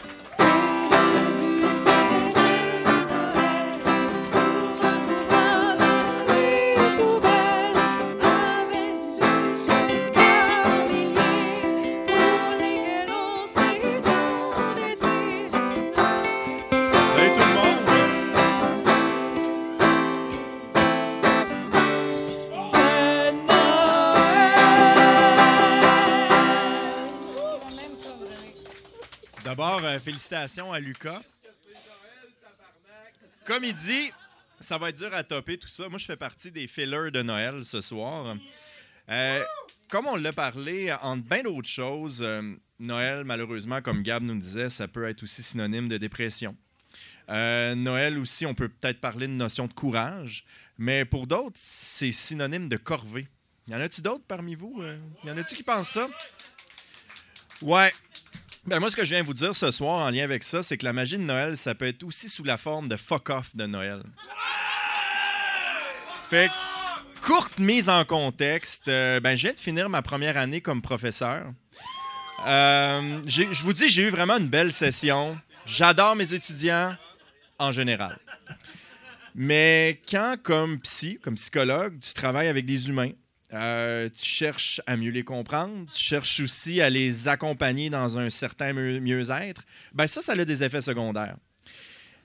Speaker 8: Euh, félicitations à Lucas. Comme il dit, ça va être dur à topper tout ça. Moi, je fais partie des fillers de Noël ce soir. Euh, comme on l'a parlé, entre bien d'autres choses, euh, Noël, malheureusement, comme Gab nous disait, ça peut être aussi synonyme de dépression. Noël aussi, on peut peut-être parler de notion de courage, mais pour d'autres, c'est synonyme de corvée. Y en a-tu d'autres parmi vous? Y en a-tu qui pensent ça? Ouais. Ben moi, ce que je viens vous dire ce soir en lien avec ça, c'est que la magie de Noël, ça peut être aussi sous la forme de fuck-off de Noël. Fait que, courte mise en contexte, euh, ben, je viens de finir ma première année comme professeur. Euh, je vous dis, j'ai eu vraiment une belle session. J'adore mes étudiants en général. Mais quand, comme psy, comme psychologue, tu travailles avec des humains, euh, tu cherches à mieux les comprendre, tu cherches aussi à les accompagner dans un certain mieux- mieux-être, ben ça, ça a des effets secondaires.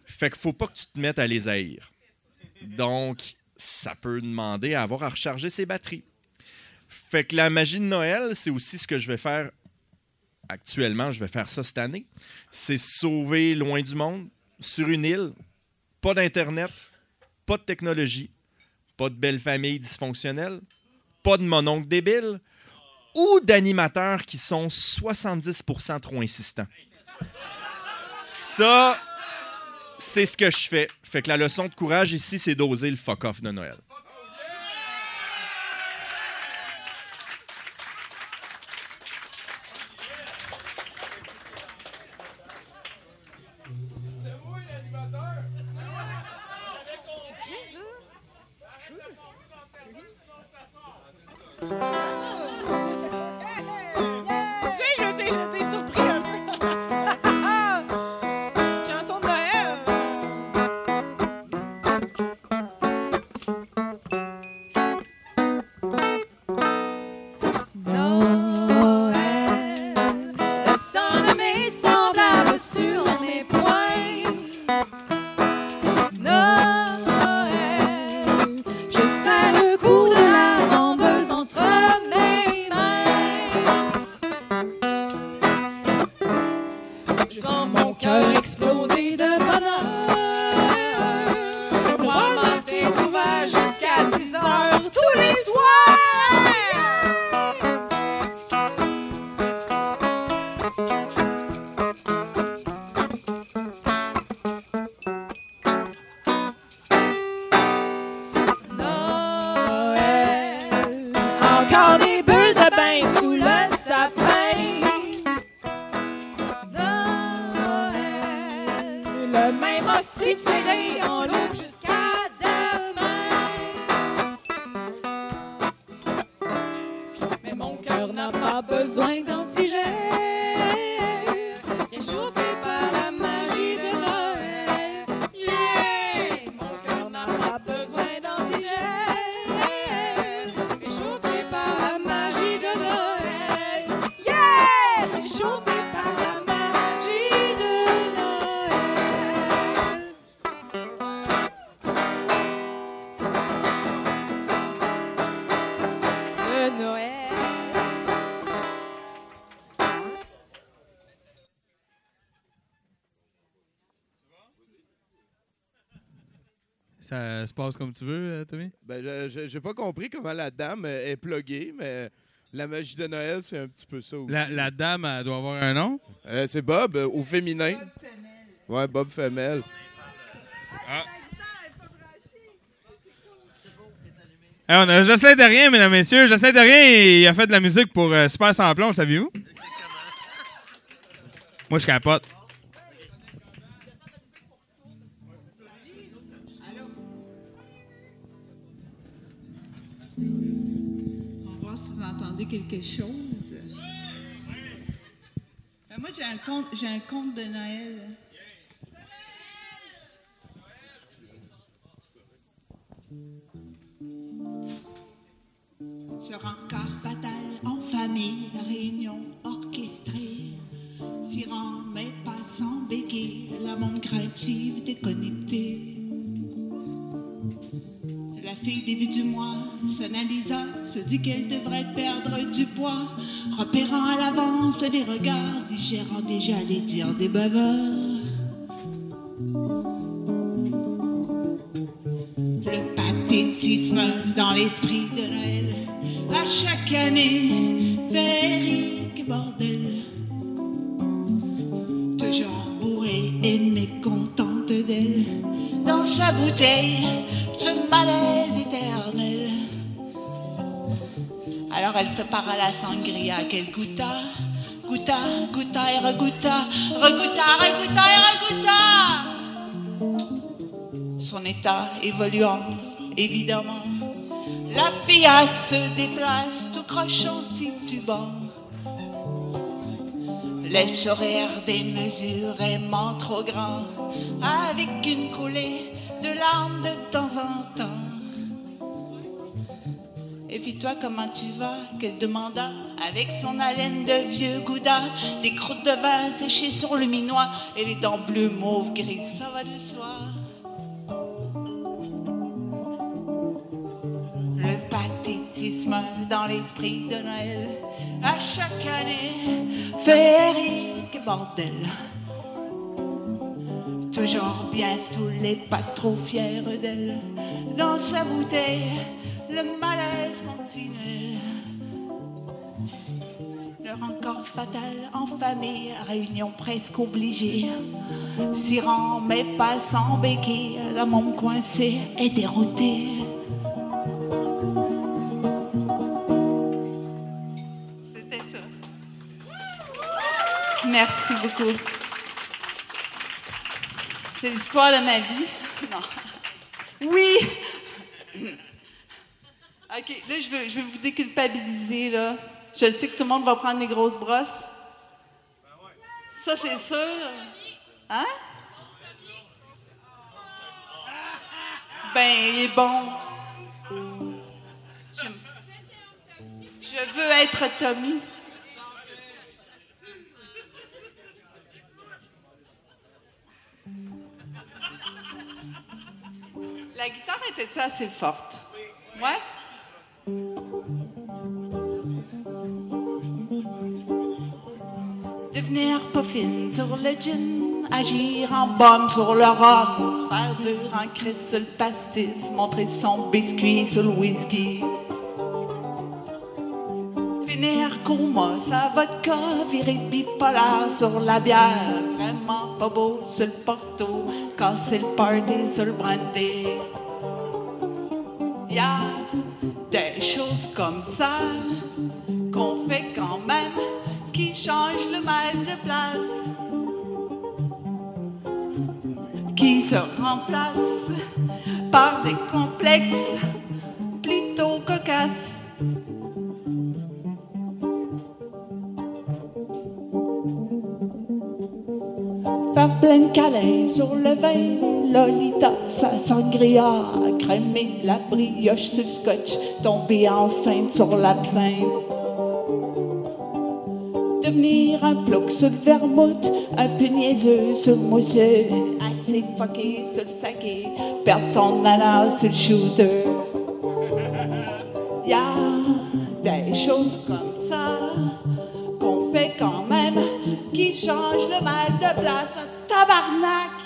Speaker 8: Fait qu'il faut pas que tu te mettes à les haïr. Donc, ça peut demander à avoir à recharger ses batteries. Fait que la magie de Noël, c'est aussi ce que je vais faire actuellement. Je vais faire ça cette année. C'est sauver loin du monde, sur une île, pas d'Internet, pas de technologie, pas de belle famille dysfonctionnelle, pas de mononcle débile ou d'animateurs qui sont 70% trop insistants. Ça, c'est ce que je fais. Fait que la leçon de courage ici, c'est d'oser le fuck-off de Noël.
Speaker 3: Se passe comme tu veux, euh, Tommy?
Speaker 1: Ben, j'ai pas compris comment la dame euh, est pluguée, mais
Speaker 9: La magie de Noël, c'est un petit peu ça aussi.
Speaker 2: La, la dame, elle doit avoir un nom?
Speaker 9: Euh, c'est Bob, euh, au féminin. Ouais, Bob Femelle.
Speaker 2: Hey, on a Jocelyn Terrien, mesdames et messieurs. Jocelyn Terrien, il a fait de la musique pour euh, Super Samplon, le saviez-vous? Moi, je capote.
Speaker 10: Quelque chose. Euh, moi, j'ai un conte, j'ai un conte de Noël. Ce rencard fatal en famille, réunion orchestrée, s'y rend mais pas sans béquille, la monde créative déconnectée. La fille début du mois s'analysa, se dit qu'elle devrait perdre du poids, repérant à l'avance des regards, digérant déjà les dires des bavards. Le pathétisme dans l'esprit de Noël, à chaque année, féerique bordel. Toujours bourrée et mécontente d'elle, dans sa bouteille, ce malaise Elle prépara la sangria qu'elle goûta, goûta, goûta et regoûta, regoûta, regoûta et regoûta. Son état évoluant, évidemment, la fiasse se déplace tout crochant, titubant. Les sourires démesurément trop grands, avec une coulée de larmes de temps en temps. Et puis toi, comment tu vas? Qu'elle demanda, avec son haleine de vieux gouda, des croûtes de vin séchées sur le minois et les dents bleues, mauve, grises, ça va de soi. Le pathétisme dans l'esprit de Noël, à chaque année, féerique bordel. Toujours bien saoulée, pas trop fière d'elle. Dans sa bouteille, le malaise continuel. Leur encore fatal en famille, réunion presque obligée. S'y rend, mais pas sans béquille, la môme coincée et déroutée. C'était ça. Merci beaucoup. C'est l'histoire de ma vie. Non. Oui! OK, là, je veux, je vous déculpabiliser, là. Je sais que tout le monde va prendre des grosses brosses. Ça, c'est sûr. Hein? Ben, il est bon. Je, je veux être Tommy. La guitare était-tu assez forte? Ouais? Devenir pas fine sur le gin, agir en bombe sur le rhum, faire dur en crise sur le pastis, montrer son biscuit sur le whisky. Finir coma, sa vodka, virer bipolaire sur la bière, vraiment pas beau sur le porto, casser le party sur le brandy. Des choses comme ça qu'on fait quand même qui changent le mal de place, qui se remplacent par des complexes plutôt cocasses. Faire plein de sur le vin, Lolita, sa sangria, crémer la brioche sur le scotch, tomber enceinte sur l'absinthe. Devenir un plouc sur le vermouth, un peu sur le mousseux, assez fucké sur le saké, perdre son nana sur le shooter. Y a des choses comme ça qu'on fait quand même qui changent le mal de place. Tabarnak!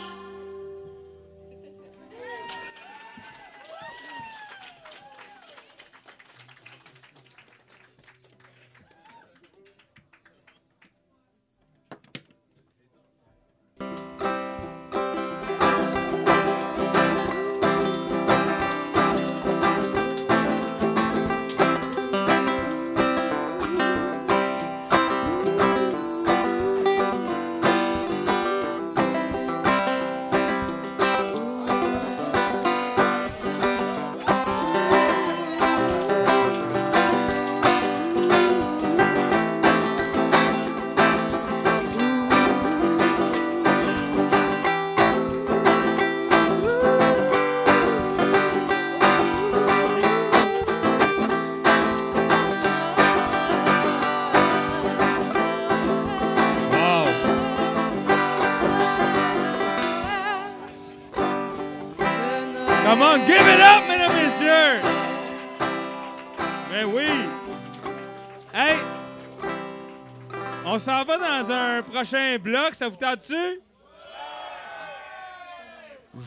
Speaker 2: Prochain bloc, ça vous tente-tu?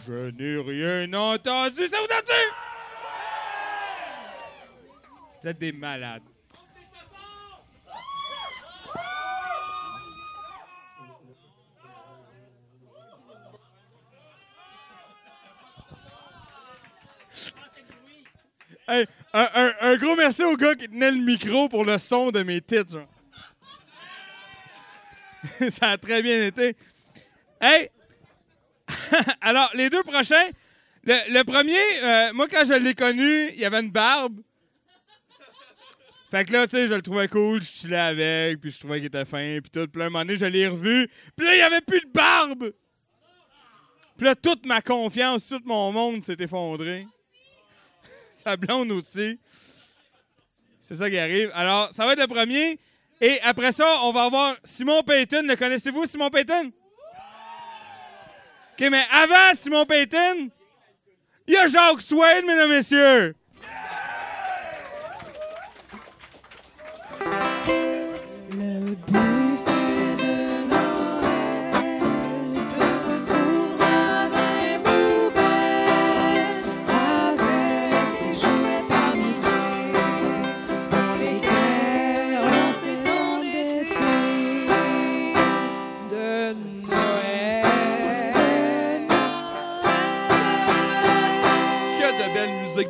Speaker 2: Je n'ai rien entendu, ça vous tente-tu? Vous êtes des malades. Hey, un, gros merci au gars qui tenait le micro pour le son de mes titres. Ça a très bien été. Hey! Alors, les deux prochains. Le, premier, euh, moi, quand je l'ai connu, il avait une barbe. Fait que là, tu sais, je le trouvais cool, je chillais avec, puis je trouvais qu'il était fin, puis tout. Puis là, un moment donné, je l'ai revu, puis là, il y avait plus de barbe! Puis là, toute ma confiance, tout mon monde s'est effondré. Sa blonde aussi. C'est ça qui arrive. Alors, ça va être le premier. Et après ça, on va avoir Simon Payton. Le connaissez-vous, Simon Payton? OK, mais avant Simon Payton, il y a Jacques Swain, mesdames et messieurs.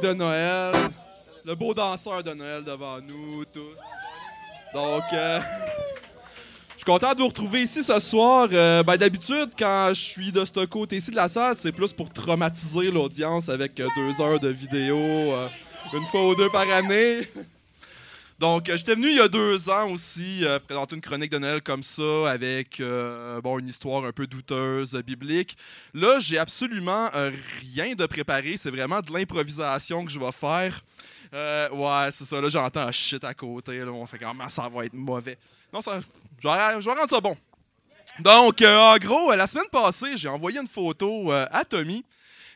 Speaker 3: De Noël.
Speaker 9: Le beau danseur de Noël devant nous tous. Donc, euh, je suis content de vous retrouver ici ce soir. Euh, ben, D'habitude, quand je suis de ce côté-ci de la salle, c'est plus pour traumatiser l'audience avec euh, deux heures de vidéo, une fois ou deux par année. Donc, euh, j'étais venu il y a deux ans aussi euh, présenter une chronique de Noël comme ça, avec euh, bon, une histoire un peu douteuse, biblique. Là, j'ai absolument rien de préparé. C'est vraiment de l'improvisation que je vais faire. Ouais, c'est ça. Là, j'entends un shit à côté. Là, on fait comment ça va être mauvais. Non, ça, je vais, je vais rendre ça bon. Donc, en gros, la semaine passée, j'ai envoyé une photo à Tommy.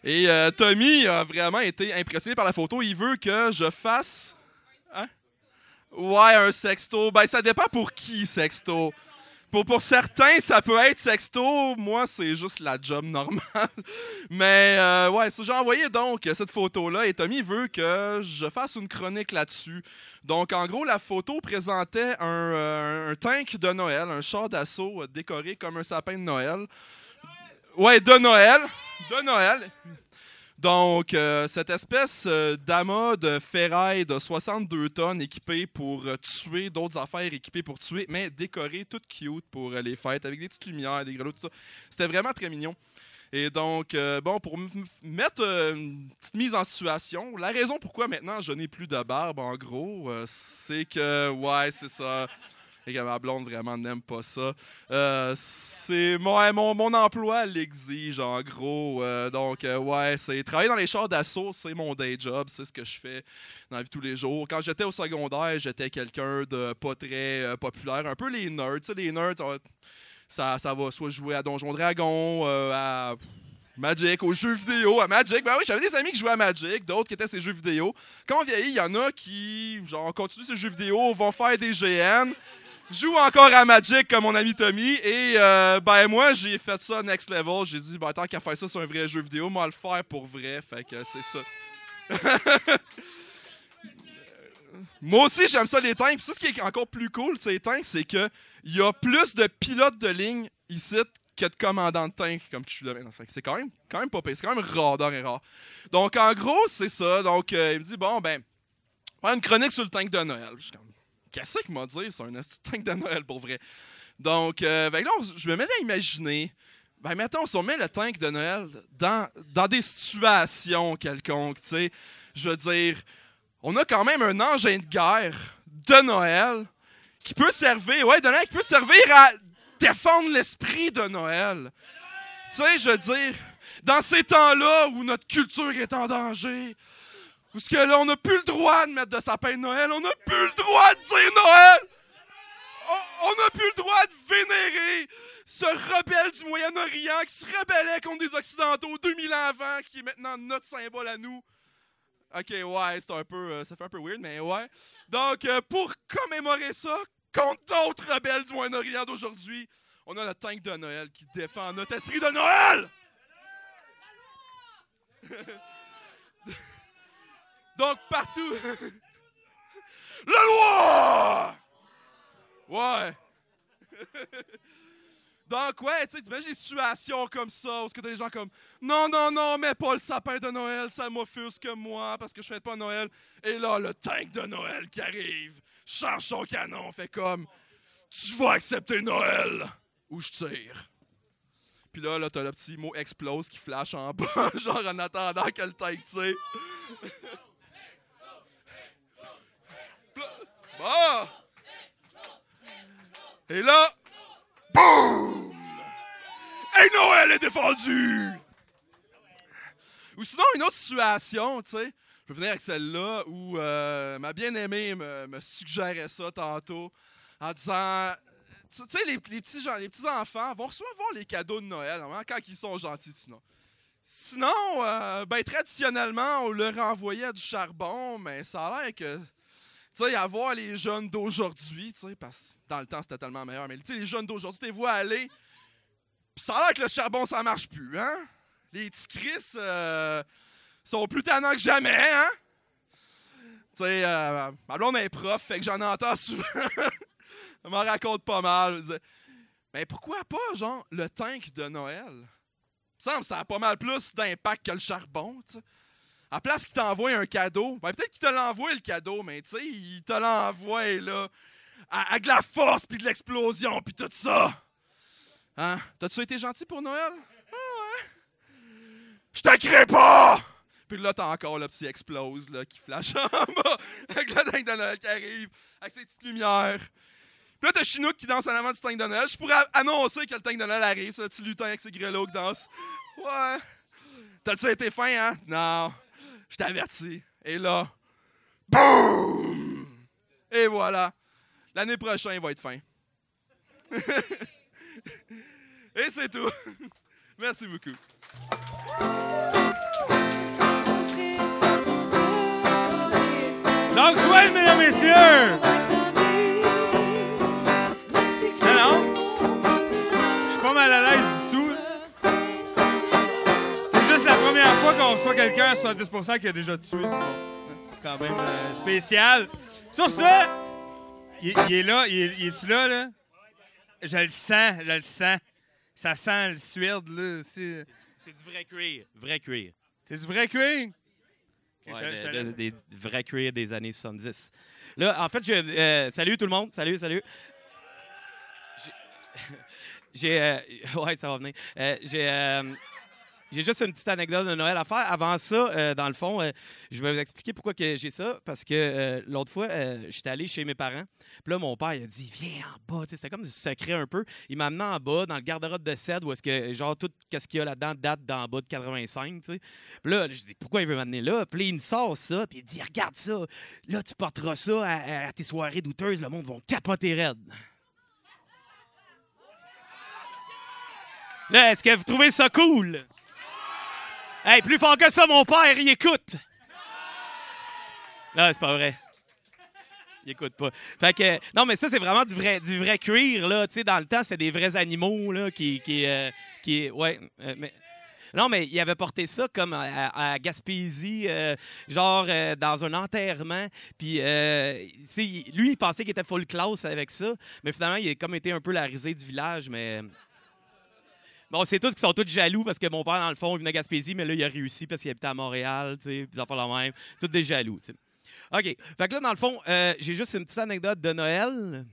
Speaker 9: Et Tommy a vraiment été impressionné par la photo. Il veut que je fasse. Ouais, un sexto. Ben, ça dépend pour qui, sexto. Pour, pour certains, ça peut être sexto. Moi, c'est juste la job normale. Mais euh, ouais, j'ai envoyé donc cette photo-là et Tommy veut que je fasse une chronique là-dessus. Donc, en gros, la photo présentait un, euh, tank de Noël, un char d'assaut décoré comme un sapin de Noël. Ouais, de Noël. De Noël. Donc, euh, cette espèce euh, d'amas de ferraille de 62 tonnes équipé pour euh, tuer, d'autres affaires équipées pour tuer, mais décoré, tout cute pour les fêtes, avec des petites lumières, des grelots, tout ça. C'était vraiment très mignon. Et donc, bon, pour mettre une petite mise en situation, la raison pourquoi maintenant je n'ai plus de barbe, en gros, c'est que, ouais, c'est ça. Et ma blonde vraiment n'aime pas ça. Euh, c'est mon, mon, mon emploi l'exige, en gros. Euh, donc, euh, ouais, c'est travailler dans les chars d'assaut, c'est mon day job, c'est ce que je fais dans la vie de tous les jours. Quand j'étais au secondaire, j'étais quelqu'un de pas très populaire, un peu les nerds. Tu sais, les nerds, ça ça, va soit jouer à Donjon Dragon, à Magic, aux jeux vidéo, à Magic. Ben oui, j'avais des amis qui jouaient à Magic, d'autres qui étaient ces jeux vidéo. Quand on vieillit, il y en a qui, genre, continuent ces jeux vidéo, vont faire des GN, jouent encore à Magic comme mon ami Tommy. Et euh, ben moi, j'ai fait ça next level. J'ai dit, ben tant qu'à faire ça sur un vrai jeu vidéo, moi le faire pour vrai. Fait que c'est ça. Moi aussi, j'aime ça les tanks. Puis ça, ce qui est encore plus cool, ces tanks, c'est que il y a plus de pilotes de ligne ici que de commandants de tank comme je suis là c'est quand même, quand même pas. C'est quand même rare d'or et rare. Donc, en gros, c'est ça. Donc, euh, il me dit, bon, ben, faire une chronique sur le tank de Noël. Je suis comme, qu'est-ce m'a dit sur un tank de Noël pour vrai? Donc, euh, ben là, je me mets à imaginer, ben, mettons, si on met le tank de Noël dans, dans des situations quelconques, tu sais, je veux dire, on a quand même un engin de guerre de Noël qui peut servir, ouais, de Noël, qui peut servir à défendre l'esprit de Noël. Tu sais, je veux dire, dans ces temps-là où notre culture est en danger, où ce que là, on n'a plus le droit de mettre de sapin de Noël, on n'a plus le droit de dire Noël! On- n'a plus le droit de vénérer ce rebelle du Moyen-Orient qui se rebellait contre des Occidentaux 2000 ans avant, qui est maintenant notre symbole à nous. Ok, ouais, un peu. euh, ça fait un peu weird, mais ouais. Donc, euh, pour commémorer ça, contre d'autres rebelles du Moyen-Orient d'aujourd'hui, on a le tank de Noël qui défend notre esprit de Noël! Donc, partout. La loi! Ouais. Donc, ouais, tu sais, t'imagines des situations comme ça où ce que t'as des gens comme Non, non, non, mets pas le sapin de Noël, ça m'offusque moi parce que je fête pas Noël. Et là, le tank de Noël qui arrive, charge son canon, fait comme Tu vas accepter Noël ou je tire. Puis là, là, t'as le petit mot explose qui flash en bas, genre en attendant que le tank tire. Et là, boum! Et Noël est défendu! Ou sinon, une autre situation, tu sais, je peux venir avec celle-là où euh, ma bien-aimée me, me suggérait ça tantôt en disant, tu sais, les, les petits les petits enfants vont recevoir les cadeaux de Noël normalement, quand ils sont gentils, sinon. Sinon, euh, ben, traditionnellement, on leur envoyait du charbon, mais ça a l'air que tu sais, avoir les jeunes d'aujourd'hui, tu sais, parce que dans le temps, c'était tellement meilleur, mais les jeunes d'aujourd'hui, tu les vois aller, puis ça a l'air que le charbon, ça marche plus, hein? Les petits Chris euh, sont plus tannants que jamais, hein? Tu sais, euh, ma blonde est prof, fait que j'en entends souvent. Elle m'en raconte pas mal. Mais pourquoi pas, genre, le tank de Noël? Il me semble que ça a pas mal plus d'impact que le charbon, tu sais. À place qu'il t'envoie un cadeau, ben peut-être qu'il te l'envoie le cadeau, mais tu sais, il te l'envoie là, avec de la force puis de l'explosion puis tout ça. Hein? T'as-tu été gentil pour Noël? Ah ouais. Je t'inquiète pas! Puis là, t'as encore le petit explose là, qui flash en bas, avec le tank de Noël qui arrive, avec ses petites lumières. Puis là, t'as Chinook qui danse en avant du tank de Noël. Je pourrais annoncer que le tank de Noël arrive, c'est le petit lutin avec ses grelots qui danse. Ouais. T'as-tu été fin, hein? Non. Je t'avertis. Et là, BOUM! Et voilà. L'année prochaine, il va être fin. Et c'est tout. Merci beaucoup.
Speaker 2: Donc, Joël, mesdames, messieurs! Qu'on reçoit quelqu'un à 70% qui a déjà tué. C'est quand même euh, spécial. Sur ce, il, il est là, il est, il est-tu là, là? Je le sens, je le sens. Ça sent le suède, là. C'est,
Speaker 11: du vrai cuir. Vrai cuir.
Speaker 2: c'est du vrai cuir?
Speaker 11: Ouais,
Speaker 2: je- je
Speaker 11: des vrais cuirs des années 70. Là, en fait, je, euh, salut tout le monde. Salut, salut. J'ai- euh, ouais, ça va venir. J'ai. J'ai juste une petite anecdote de Noël à faire. Avant ça, euh, dans le fond, euh, je vais vous expliquer pourquoi j'ai ça. Parce que euh, l'autre fois, j'étais allé chez mes parents. Puis là, mon père, il a dit Viens en bas. C'était comme du secret un peu. Il m'a amené en bas, dans le garde-robe de cèdre, où est-ce que, genre, tout ce qu'il y a là-dedans date d'en bas de 85. Tu sais. Puis là, je dis Pourquoi il veut m'amener là? Puis là, il me sort ça. Puis il dit Regarde ça. Là, tu porteras ça à, à tes soirées douteuses. Le monde va capoter raide. Là, est-ce que vous trouvez ça cool? Hey, plus fort que ça, mon père, il écoute. Non, c'est pas vrai. Il écoute pas. Fait que, non, mais ça, c'est vraiment du vrai, du vrai cuir, là. Tu sais, dans le temps, c'était des vrais animaux, là, qui, qui, euh, qui ouais, euh, non, mais il avait porté ça comme à, Gaspésie, euh, genre dans un enterrement. Puis, euh, lui, il pensait qu'il était full class avec ça, mais finalement, il a comme été un peu la risée du village, mais... Bon, c'est tous qui sont tous jaloux parce que mon père, dans le fond, il venait de Gaspésie, mais là, il a réussi parce qu'il habitait à Montréal, tu sais, puis affaires la même. Tous des jaloux, tu sais. OK. Fait que là, dans le fond, euh, j'ai juste une petite anecdote de Noël.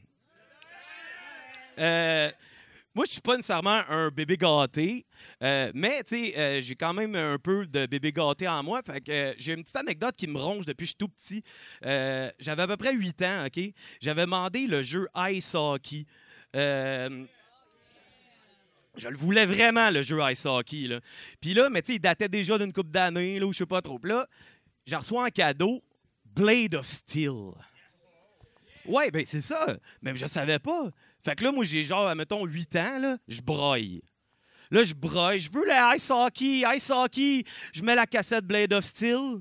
Speaker 11: Euh, moi, je suis pas nécessairement un bébé gâté, euh, mais tu sais, j'ai quand même un peu de bébé gâté en moi. Fait que j'ai une petite anecdote qui me ronge depuis que je suis tout petit. J'avais à peu près 8 ans, OK? J'avais demandé le jeu Ice Hockey. Je le voulais vraiment, le jeu Ice Hockey. Là. Puis là, mais tu sais, il datait déjà d'une couple d'années, ou je sais pas trop. Là, j'ai reçu en cadeau Blade of Steel. Ouais, ben c'est ça. Même je savais pas. Fait que là, moi, j'ai genre, mettons, 8 ans, là, je broille. Là, je broille. Je veux le Ice Hockey, Ice Hockey. Je mets la cassette Blade of Steel.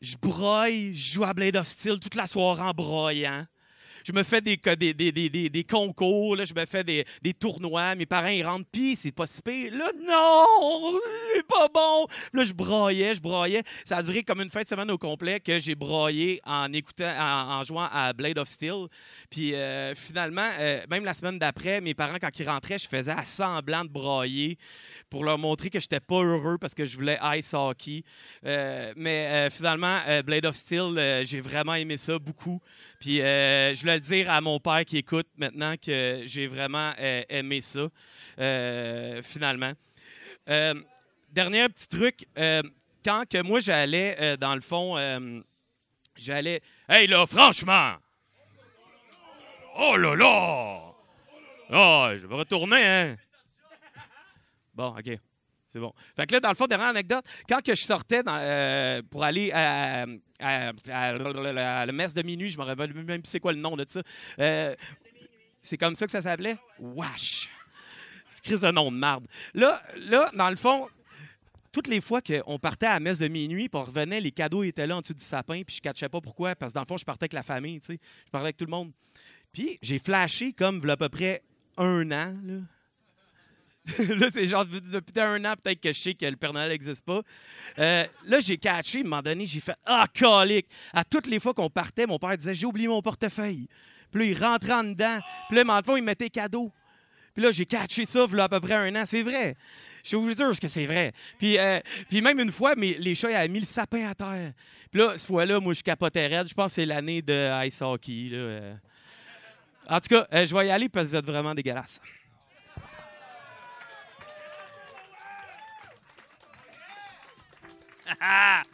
Speaker 11: je broille, je joue à Blade of Steel toute la soirée en broyant. Je me fais des, des, des, des, des- concours, là, je me fais des, des tournois. Mes parents, ils rentrent, pis c'est pas si pire. Là, non, c'est pas bon. Là, je broyais, je broyais. Ça a duré comme une fin de semaine au complet que j'ai broyé en écoutant, en, jouant à Blade of Steel. Puis euh, finalement, euh, même la semaine d'après, mes parents, quand ils rentraient, je faisais à semblant de broyer pour leur montrer que j'étais pas heureux parce que je voulais ice hockey. Euh, mais finalement, Blade of Steel, j'ai vraiment aimé ça beaucoup. Puis euh, je voulais le dire à mon père qui écoute maintenant que j'ai vraiment euh, aimé ça, euh, finalement. Dernier petit truc, quand que moi j'allais, dans le fond, j'allais. Hey là, franchement! Oh là là! Ah, je vais retourner, hein? Bon, OK. C'est bon. Fait que là, dans le fond, dernière anecdote, quand que je sortais euh, pour aller à, à- messe de minuit, je me rappelle même plus c'est quoi le nom de ça. Euh, c'est comme ça que ça s'appelait? C'est crise de nom de marde. Là, là, dans le fond, toutes les fois qu'on partait à la messe de minuit, puis on revenait, les cadeaux étaient là en dessous du sapin, puis je ne catchais pas pourquoi, parce que dans le fond, je partais avec la famille, tu sais. Je parlais avec tout le monde. Puis j'ai flashé comme à peu près un an, là. là, c'est genre depuis un an, peut-être que je sais que le Père n'existe pas. Euh, là, j'ai catché, à un moment donné, j'ai fait Ah, calique! À toutes les fois qu'on partait, mon père disait J'ai oublié mon portefeuille. Puis là, il rentrait en dedans. Puis là, dans le fond, il mettait cadeau. Puis là, j'ai catché ça, là, à peu près un an. C'est vrai. Je vous jure que c'est vrai. Puis, euh, puis même une fois, mais les chats, avaient mis le sapin à terre. Puis là, cette fois-là, moi, je capotais raide. Je pense que c'est l'année de Ice Hockey. Là. euh. En tout cas, je vais y aller parce que vous êtes vraiment dégueulasse.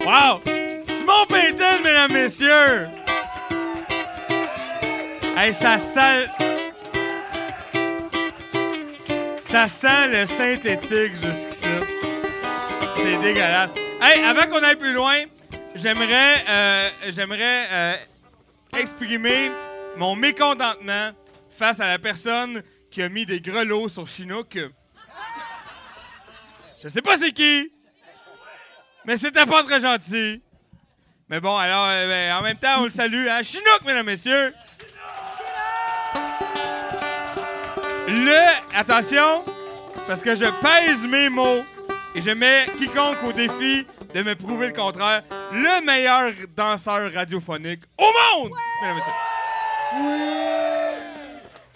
Speaker 2: Wow! Simon Payton, mesdames, messieurs! Hey, ça sent... Ça sent le synthétique jusqu'ici. C'est dégueulasse. Hey, avant qu'on aille plus loin, j'aimerais euh, j'aimerais euh, exprimer mon mécontentement face à la personne qui a mis des grelots sur Chinook. Je sais pas c'est qui, mais c'était pas très gentil. Mais bon, alors, euh, ben, en même temps, on le salue. Hein? Chinook, mesdames, messieurs! Le, attention, parce que je pèse mes mots et je mets quiconque au défi de me prouver le contraire, le meilleur danseur radiophonique au monde, mesdames, messieurs.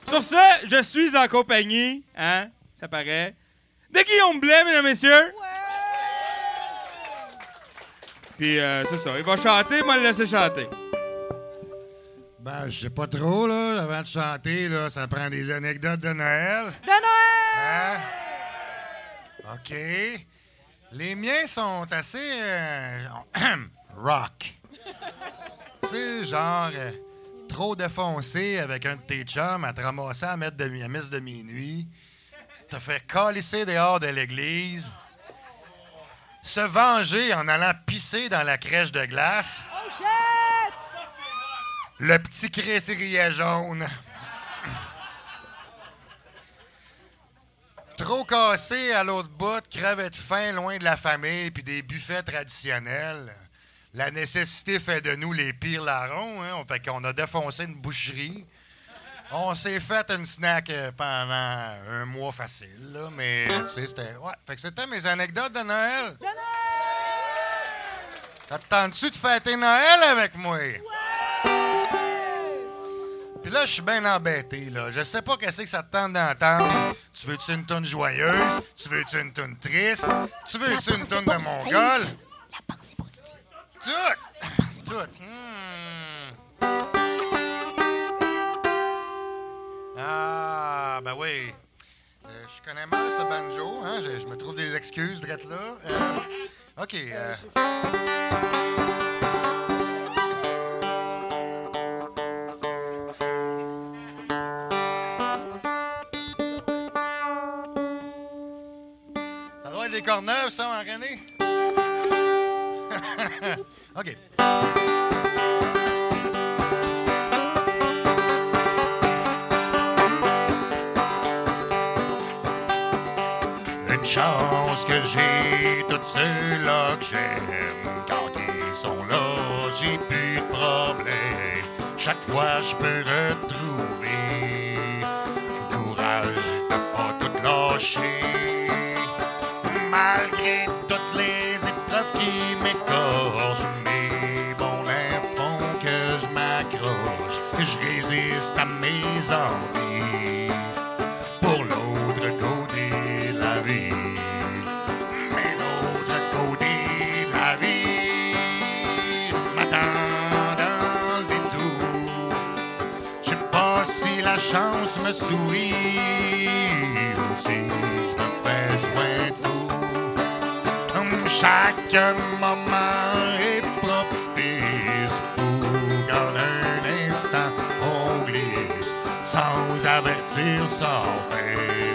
Speaker 2: Sur ce, je suis en compagnie, hein, ça paraît, de Guillaume Blais, mesdames, messieurs. Puis euh, c'est ça, il va chanter, moi le laisser chanter.
Speaker 12: Ben, je sais pas trop, là. Avant de chanter, là, ça prend des anecdotes de Noël.
Speaker 3: De Noël!
Speaker 12: Hein? OK. Les miens sont assez. euh, rock. tu sais, genre. euh, trop défoncé avec un de tes chums à te ramasser à mettre de la messe de minuit. Te fait calisser dehors de l'église. Se venger en allant pisser dans la crèche de glace.
Speaker 3: Oh shit!
Speaker 12: Le petit cresserier jaune. Trop cassé à l'autre bout, crevé de faim loin de la famille puis des buffets traditionnels. La nécessité fait de nous les pires larrons. Hein? On fait qu'on a défoncé une boucherie. On s'est fait une snack euh, pendant un mois facile, là, mais tu sais, c'était. Ouais, fait que c'était mes anecdotes de Noël.
Speaker 3: De Noël!
Speaker 12: Ça te tente-tu de fêter Noël avec moi? Puis là, je suis bien embêté, là. Je sais pas qu'est-ce que ça te tente d'entendre. Tu veux-tu une toune joyeuse? Tu veux-tu une toune triste? Tu veux-tu une toune de mongol?
Speaker 3: La pensée positive.
Speaker 12: Tout! Tout! Hmm. Ah, ben oui. Euh, je connais mal ce banjo, hein? Je, je me trouve des excuses d'être là. Euh, OK. euh, Ça doit être des corneuves, ça, en René? OK. Chance que j'ai tous ceux-là que j'aime quand ils sont là, j'ai plus de problème. Chaque fois, je peux retrouver courage de pas tout lâcher. Ou si je me fais jouer tout. Chaque moment est propice pour un instant on glisse sans avertir, sans faire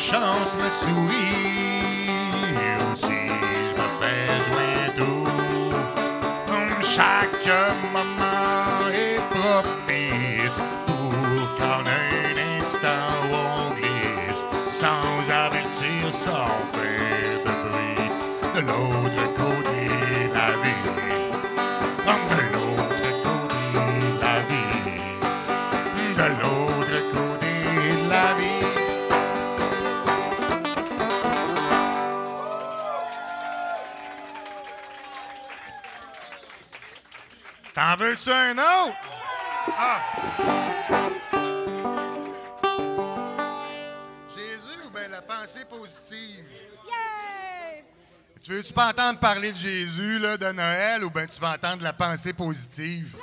Speaker 12: chance me sourit ou si je me fais jouer tout. Hum, Chaque moment veux-tu un autre? Ah! Jésus ou bien la pensée positive? Tu veux-tu pas entendre parler de Jésus, là, de Noël, ou bien tu vas entendre la pensée positive?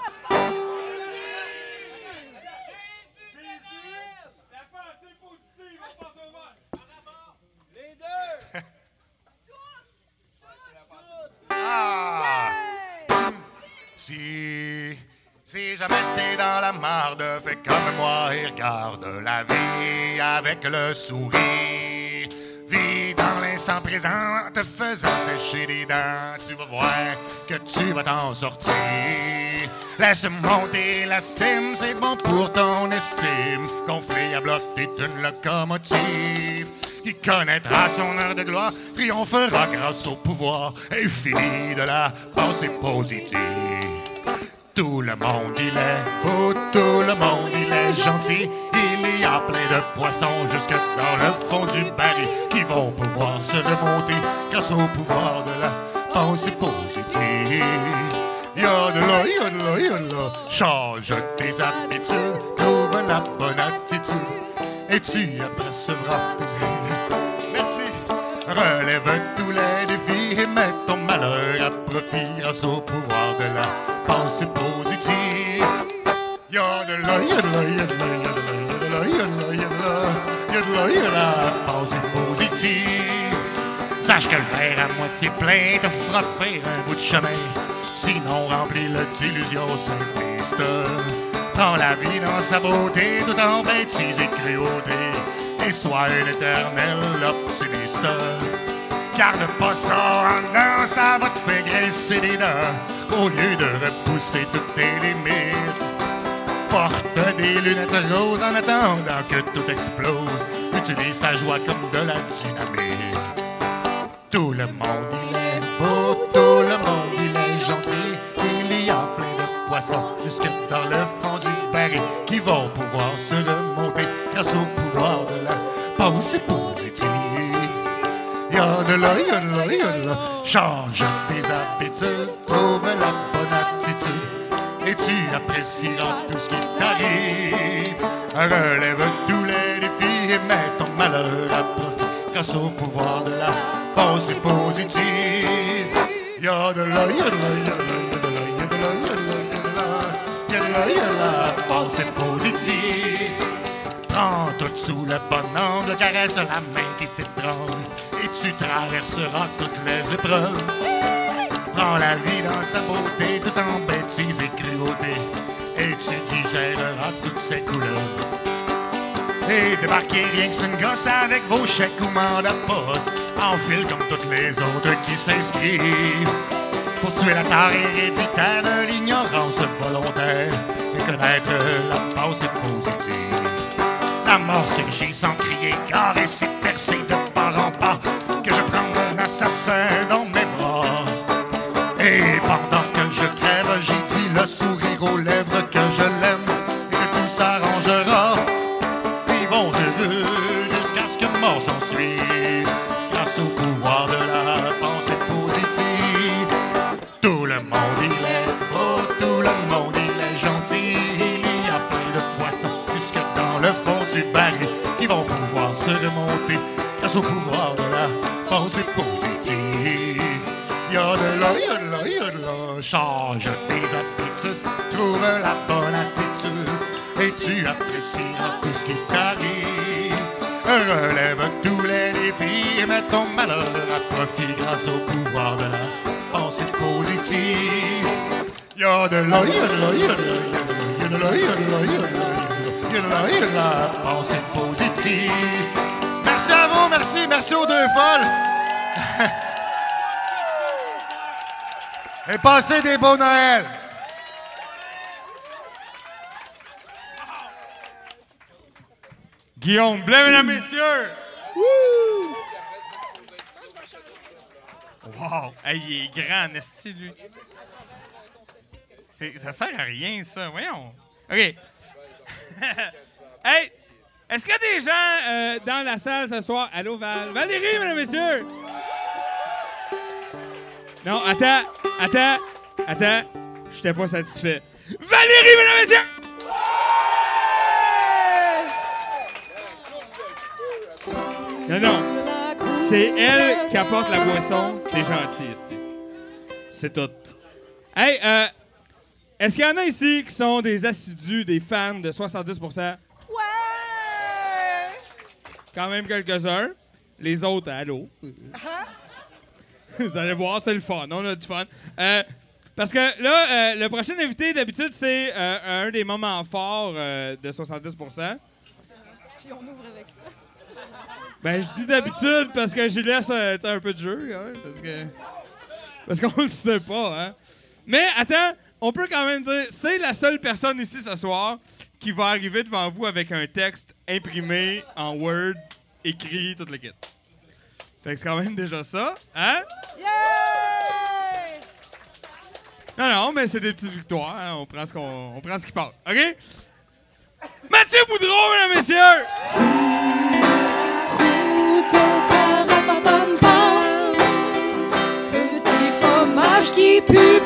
Speaker 12: Si, jamais t'es dans la marde, fais comme moi et regarde la vie avec le sourire. Vis dans l'instant présent en te faisant sécher les dents. Tu vas voir que tu vas t'en sortir. Laisse monter la stime, c'est bon pour ton estime. Gonflé à bloc, t'es une locomotive. Qui connaîtra son heure de gloire, triomphera grâce au pouvoir infini de la pensée positive. Tout le monde il est beau, tout le monde il est gentil. Il y a plein de poissons jusque dans le fond du baril qui vont pouvoir se remonter grâce au pouvoir de la pensée positive. Y'a de là, y'a de là, y'a de là. Change tes habitudes, trouve la bonne attitude et tu apercevras tes. Merci. Relève tous les défis et mets ton malheur à profit grâce au pouvoir de la c'est positif. Yodela, yodela, yodela, yodela, yodela, yodela, yodela, yodela, pensée positive. Sache que le verre à moitié plein te fera faire un bout de chemin. Sinon, remplis-le d'illusions simplistes. Prends la vie dans sa beauté, tout en bêtise et cruauté. Et sois un éternel optimiste. Garde pas ça en dedans, ça va te faire graisser les dents. Au lieu de repousser toutes tes limites. Porte des lunettes roses en attendant que tout explose. Utilise ta joie comme de la dynamite. Tout le monde il est beau, tout le monde il est poissons jusque dans le fond du baril qui vont pouvoir se Change tes habitudes, trouve la bonne attitude et tu apprécieras tout ce qui t'arrive. Relève tous les défis et mets ton malheur à profit grâce au pouvoir de la pensée positive. Y'a de la, y'a de la, y'a de la, y'a de la, y'a de y'a de y'a de y'a de pensée positive. Prends tout sous la bonne onde, caresse la main qui t'ébranle tu traverseras toutes les épreuves. Prends la vie dans sa beauté, tout en bêtises et cruauté, et tu digéreras toutes ses couleurs. Et débarquez rien que gosse avec vos chèques ou mandat poste, en file comme toutes les autres qui s'inscrivent. Pour tuer la tare héréditaire de l'ignorance volontaire et connaître la pensée positive. La mort surgit sans crier, car et prends mon assassin dans mes bras. Et pendant là, y'a de là, y'a de la pensée positive. Merci à vous, merci, merci aux deux folles. Et passez des beaux Noëls.
Speaker 2: Guillaume Blais, mesdames, messieurs! Wow! Hey, il est grand, Nesty, lui. Ça sert à rien, ça. Voyons. OK. hey! Est-ce qu'il y a des gens euh, dans la salle ce soir? Allô, Val? Valérie, mesdames, messieurs! Non, attends, attends, attends. J'étais pas satisfait. Valérie, mesdames, messieurs! Non, non. C'est elle qui apporte la boisson. T'es gentil. C'est tout. Hey, euh, est-ce qu'il y en a ici qui sont des assidus, des fans de 70% Ouais! Quand même quelques-uns. Les autres, allô? Vous allez voir, c'est le fun. On a du fun. Euh, parce que là, euh, le prochain invité, d'habitude, c'est euh, un des moments forts euh, de 70%
Speaker 6: Puis on ouvre avec ça.
Speaker 2: Ben, je dis d'habitude parce que j'y laisse un peu de jeu, même, parce que. Parce qu'on le sait pas, hein. Mais attends, on peut quand même dire, c'est la seule personne ici ce soir qui va arriver devant vous avec un texte imprimé en Word, écrit, toute le kit. Fait que c'est quand même déjà ça, hein? Non, non, mais c'est des petites victoires, hein. On prend ce qu'on. On prend ce qui passe, OK? Mathieu Boudreau, mesdames, messieurs!
Speaker 3: Petit fromage qui pue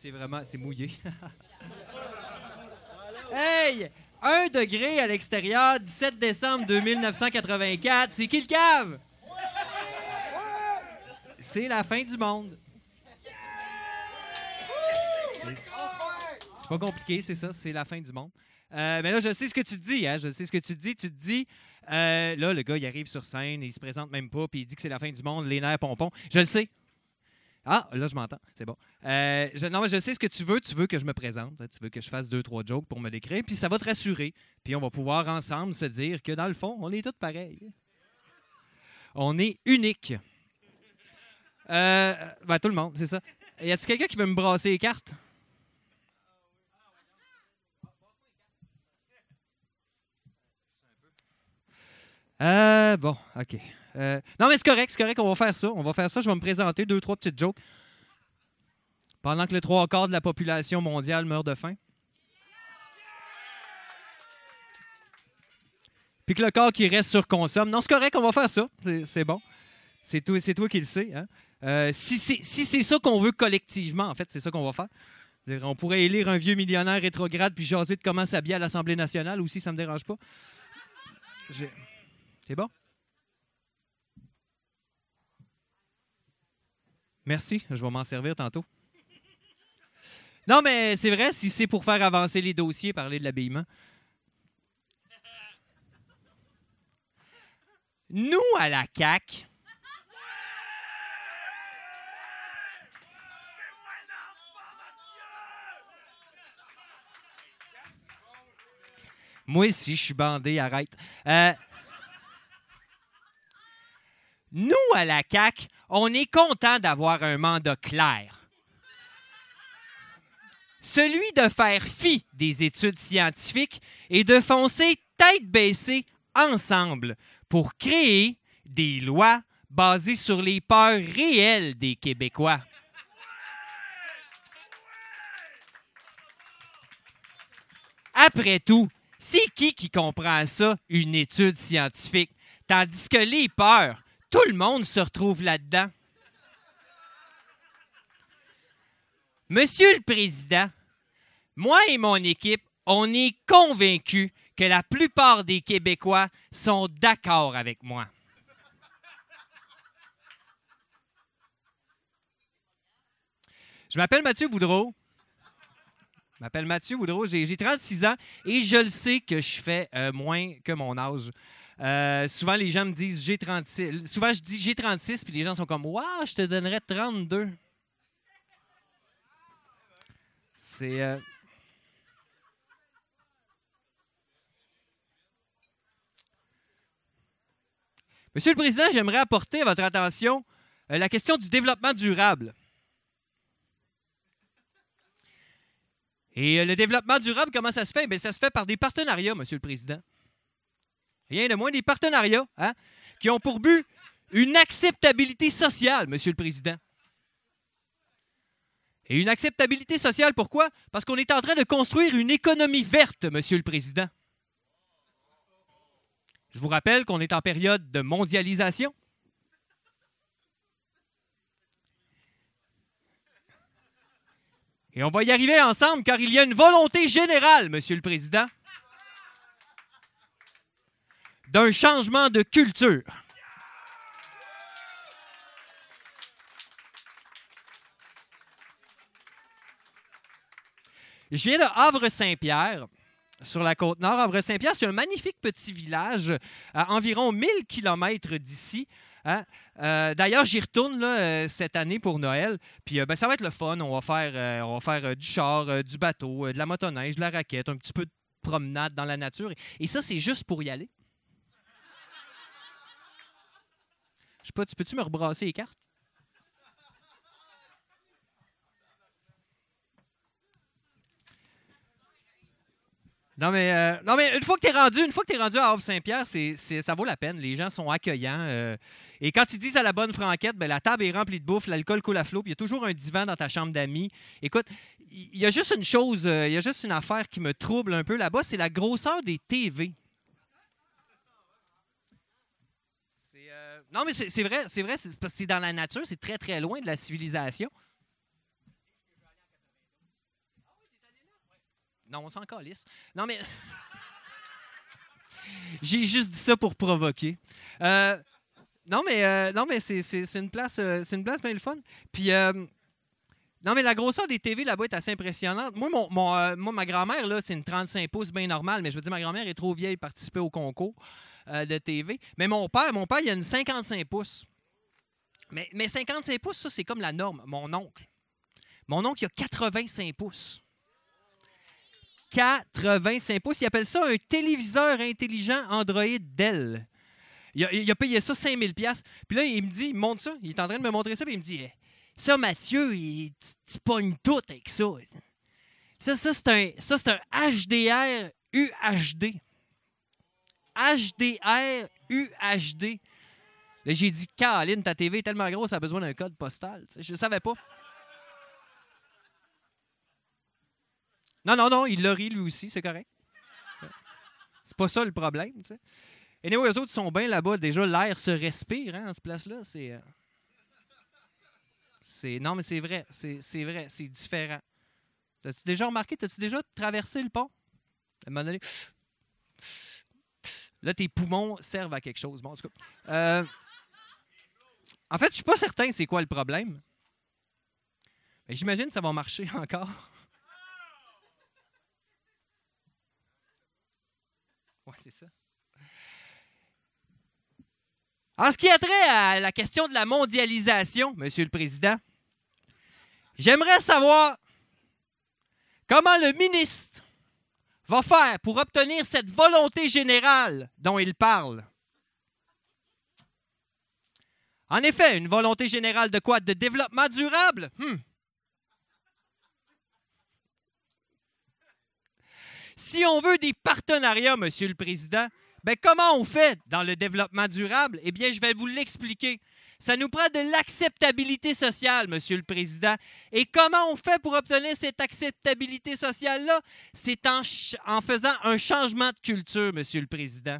Speaker 13: c'est vraiment... C'est mouillé. hey! 1 degré à l'extérieur, 17 décembre 2984. C'est qui le cave? C'est la fin du monde. C'est pas compliqué, c'est ça, c'est la fin du monde. Euh, mais là, je sais ce que tu dis, hein? Je sais ce que tu dis. Tu te dis, euh, là, le gars, il arrive sur scène, il se présente même pas, puis il dit que c'est la fin du monde, les nerfs pompons. Je le sais. Ah, là, je m'entends. C'est bon. Euh, non, mais je sais ce que tu veux. Tu veux que je me présente. hein, Tu veux que je fasse deux, trois jokes pour me décrire. Puis ça va te rassurer. Puis on va pouvoir ensemble se dire que dans le fond, on est tous pareils. On est unique. Euh, ben, tout le monde, c'est ça. Y a-t-il quelqu'un qui veut me brasser les cartes? Euh, bon, OK. Euh, non, mais c'est correct, c'est correct, on va faire ça. On va faire ça. Je vais me présenter, deux, trois petites jokes. Pendant que les trois quarts de la population mondiale meurt de faim. Puis que le corps qui reste surconsomme. Non, c'est correct, on va faire ça. C'est- bon. C'est toi, qui le sais. Hein? Euh, si c'est ça qu'on veut collectivement, en fait, c'est ça qu'on va faire. On pourrait élire un vieux millionnaire rétrograde puis jaser de comment s'habiller à l'Assemblée nationale aussi, ça me dérange pas. C'est bon? Merci, je vais m'en servir tantôt. Non, mais c'est vrai, si c'est pour faire avancer les dossiers, parler de l'habillement. Nous, à la CAQ, Moi aussi, je suis bandé, arrête. Euh, nous, à la CAQ, on est content d'avoir un mandat clair. Celui de faire fi des études scientifiques et de foncer tête baissée ensemble pour créer des lois basées sur les peurs réelles des Québécois. Après tout, c'est qui qui comprend ça, une étude scientifique? Tandis que les peurs, tout le monde se retrouve là-dedans. Monsieur le Président, moi et mon équipe, on est convaincus que la plupart des Québécois sont d'accord avec moi. Je m'appelle Mathieu Boudreau. Je m'appelle Mathieu Boudreau, j'ai j'ai 36 ans et je le sais que je fais euh, moins que mon âge. Euh, souvent, les gens me disent j'ai 36. Souvent, je dis j'ai 36, puis les gens sont comme Waouh, je te donnerais 32. C'est. euh, Monsieur le Président, j'aimerais apporter à votre attention euh, la question du développement durable. Et le développement durable, comment ça se fait? Bien, ça se fait par des partenariats, Monsieur le Président. Rien de moins des partenariats hein, qui ont pour but une acceptabilité sociale, Monsieur le Président. Et une acceptabilité sociale, pourquoi? Parce qu'on est en train de construire une économie verte, Monsieur le Président. Je vous rappelle qu'on est en période de mondialisation. Et on va y arriver ensemble car il y a une volonté générale, Monsieur le Président, d'un changement de culture. Je viens de Havre-Saint-Pierre, sur la côte nord. Havre-Saint-Pierre, c'est un magnifique petit village à environ 1000 km d'ici. hein. Euh, D'ailleurs, j'y retourne euh, cette année pour Noël. Puis euh, ben, ça va être le fun. On va faire, euh, on va faire euh, du char, euh, du bateau, euh, de la motoneige, de la raquette, un petit peu de promenade dans la nature. Et ça, c'est juste pour y aller. Tu peux-tu me rebrasser les cartes? Non mais, euh, non, mais une fois que tu es rendu, une fois que tu rendu à Havre-Saint-Pierre, c'est, ça vaut la peine. Les gens sont accueillants. euh, et quand ils disent à la bonne franquette, ben, la table est remplie de bouffe, l'alcool coule à flot, puis il y a toujours un divan dans ta chambre d'amis. Écoute, il y, y a juste une chose, euh, il y a juste une affaire qui me trouble un peu là-bas, c'est la grosseur des TV. C'est, euh, Non, mais c'est, vrai, c'est vrai, c'est parce que c'est dans la nature, c'est très très loin de la civilisation. Non, on s'en calisse. Non, mais. J'ai juste dit ça pour provoquer. Euh, non, mais, euh, mais c'est, une place, euh, c'est une place le fun. Puis, euh, non, mais la grosseur des TV là-bas est assez impressionnante. Moi, mon, mon, moi ma grand-mère, là, c'est une 35 pouces bien normale, mais je veux dire, ma grand-mère est trop vieille pour participer au concours euh, de TV. Mais mon père, mon père, il a une 55 pouces. Mais, mais 55 pouces, ça, c'est comme la norme. Mon oncle. Mon oncle, il a 85 pouces. 85 pouces. Ils appellent ça un téléviseur intelligent Android Dell. Il a, il payé ça 5000 pièces. Puis là, il me dit, il montre ça. Il est en train de me montrer ça. Puis il me dit, Eh, ça, Mathieu, il- tu pognes tout avec ça. Ça, ça c'est un, ça, c'est un HDR UHD. HDR UHD. Là, j'ai dit, Caroline, ta TV est tellement grosse, ça a besoin d'un code postal. Je ne savais pas. Non, non, non, il l'a ri lui aussi, c'est correct. C'est pas ça le problème. Et anyway, eux autres, sont bien là-bas. Déjà, l'air se respire, hein, à ce place-là. C'est. euh, c'est... Non, mais c'est vrai. C'est, c'est vrai. C'est différent. T'as-tu déjà remarqué? T'as-tu déjà traversé le pont? À un moment donné, Là, tes poumons servent à quelque chose. Bon, en tout euh, En fait, je suis pas certain c'est quoi le problème. Mais j'imagine que ça va marcher encore. Ouais, c'est ça. En ce qui a trait à la question de la mondialisation, Monsieur le Président, j'aimerais savoir comment le ministre va faire pour obtenir cette volonté générale dont il parle. En effet, une volonté générale de quoi? De développement durable? Hmm. Si on veut des partenariats, Monsieur le Président, ben comment on fait dans le développement durable? Eh bien, je vais vous l'expliquer. Ça nous prend de l'acceptabilité sociale, Monsieur le Président. Et comment on fait pour obtenir cette acceptabilité sociale-là? C'est en, en faisant un changement de culture, Monsieur le Président.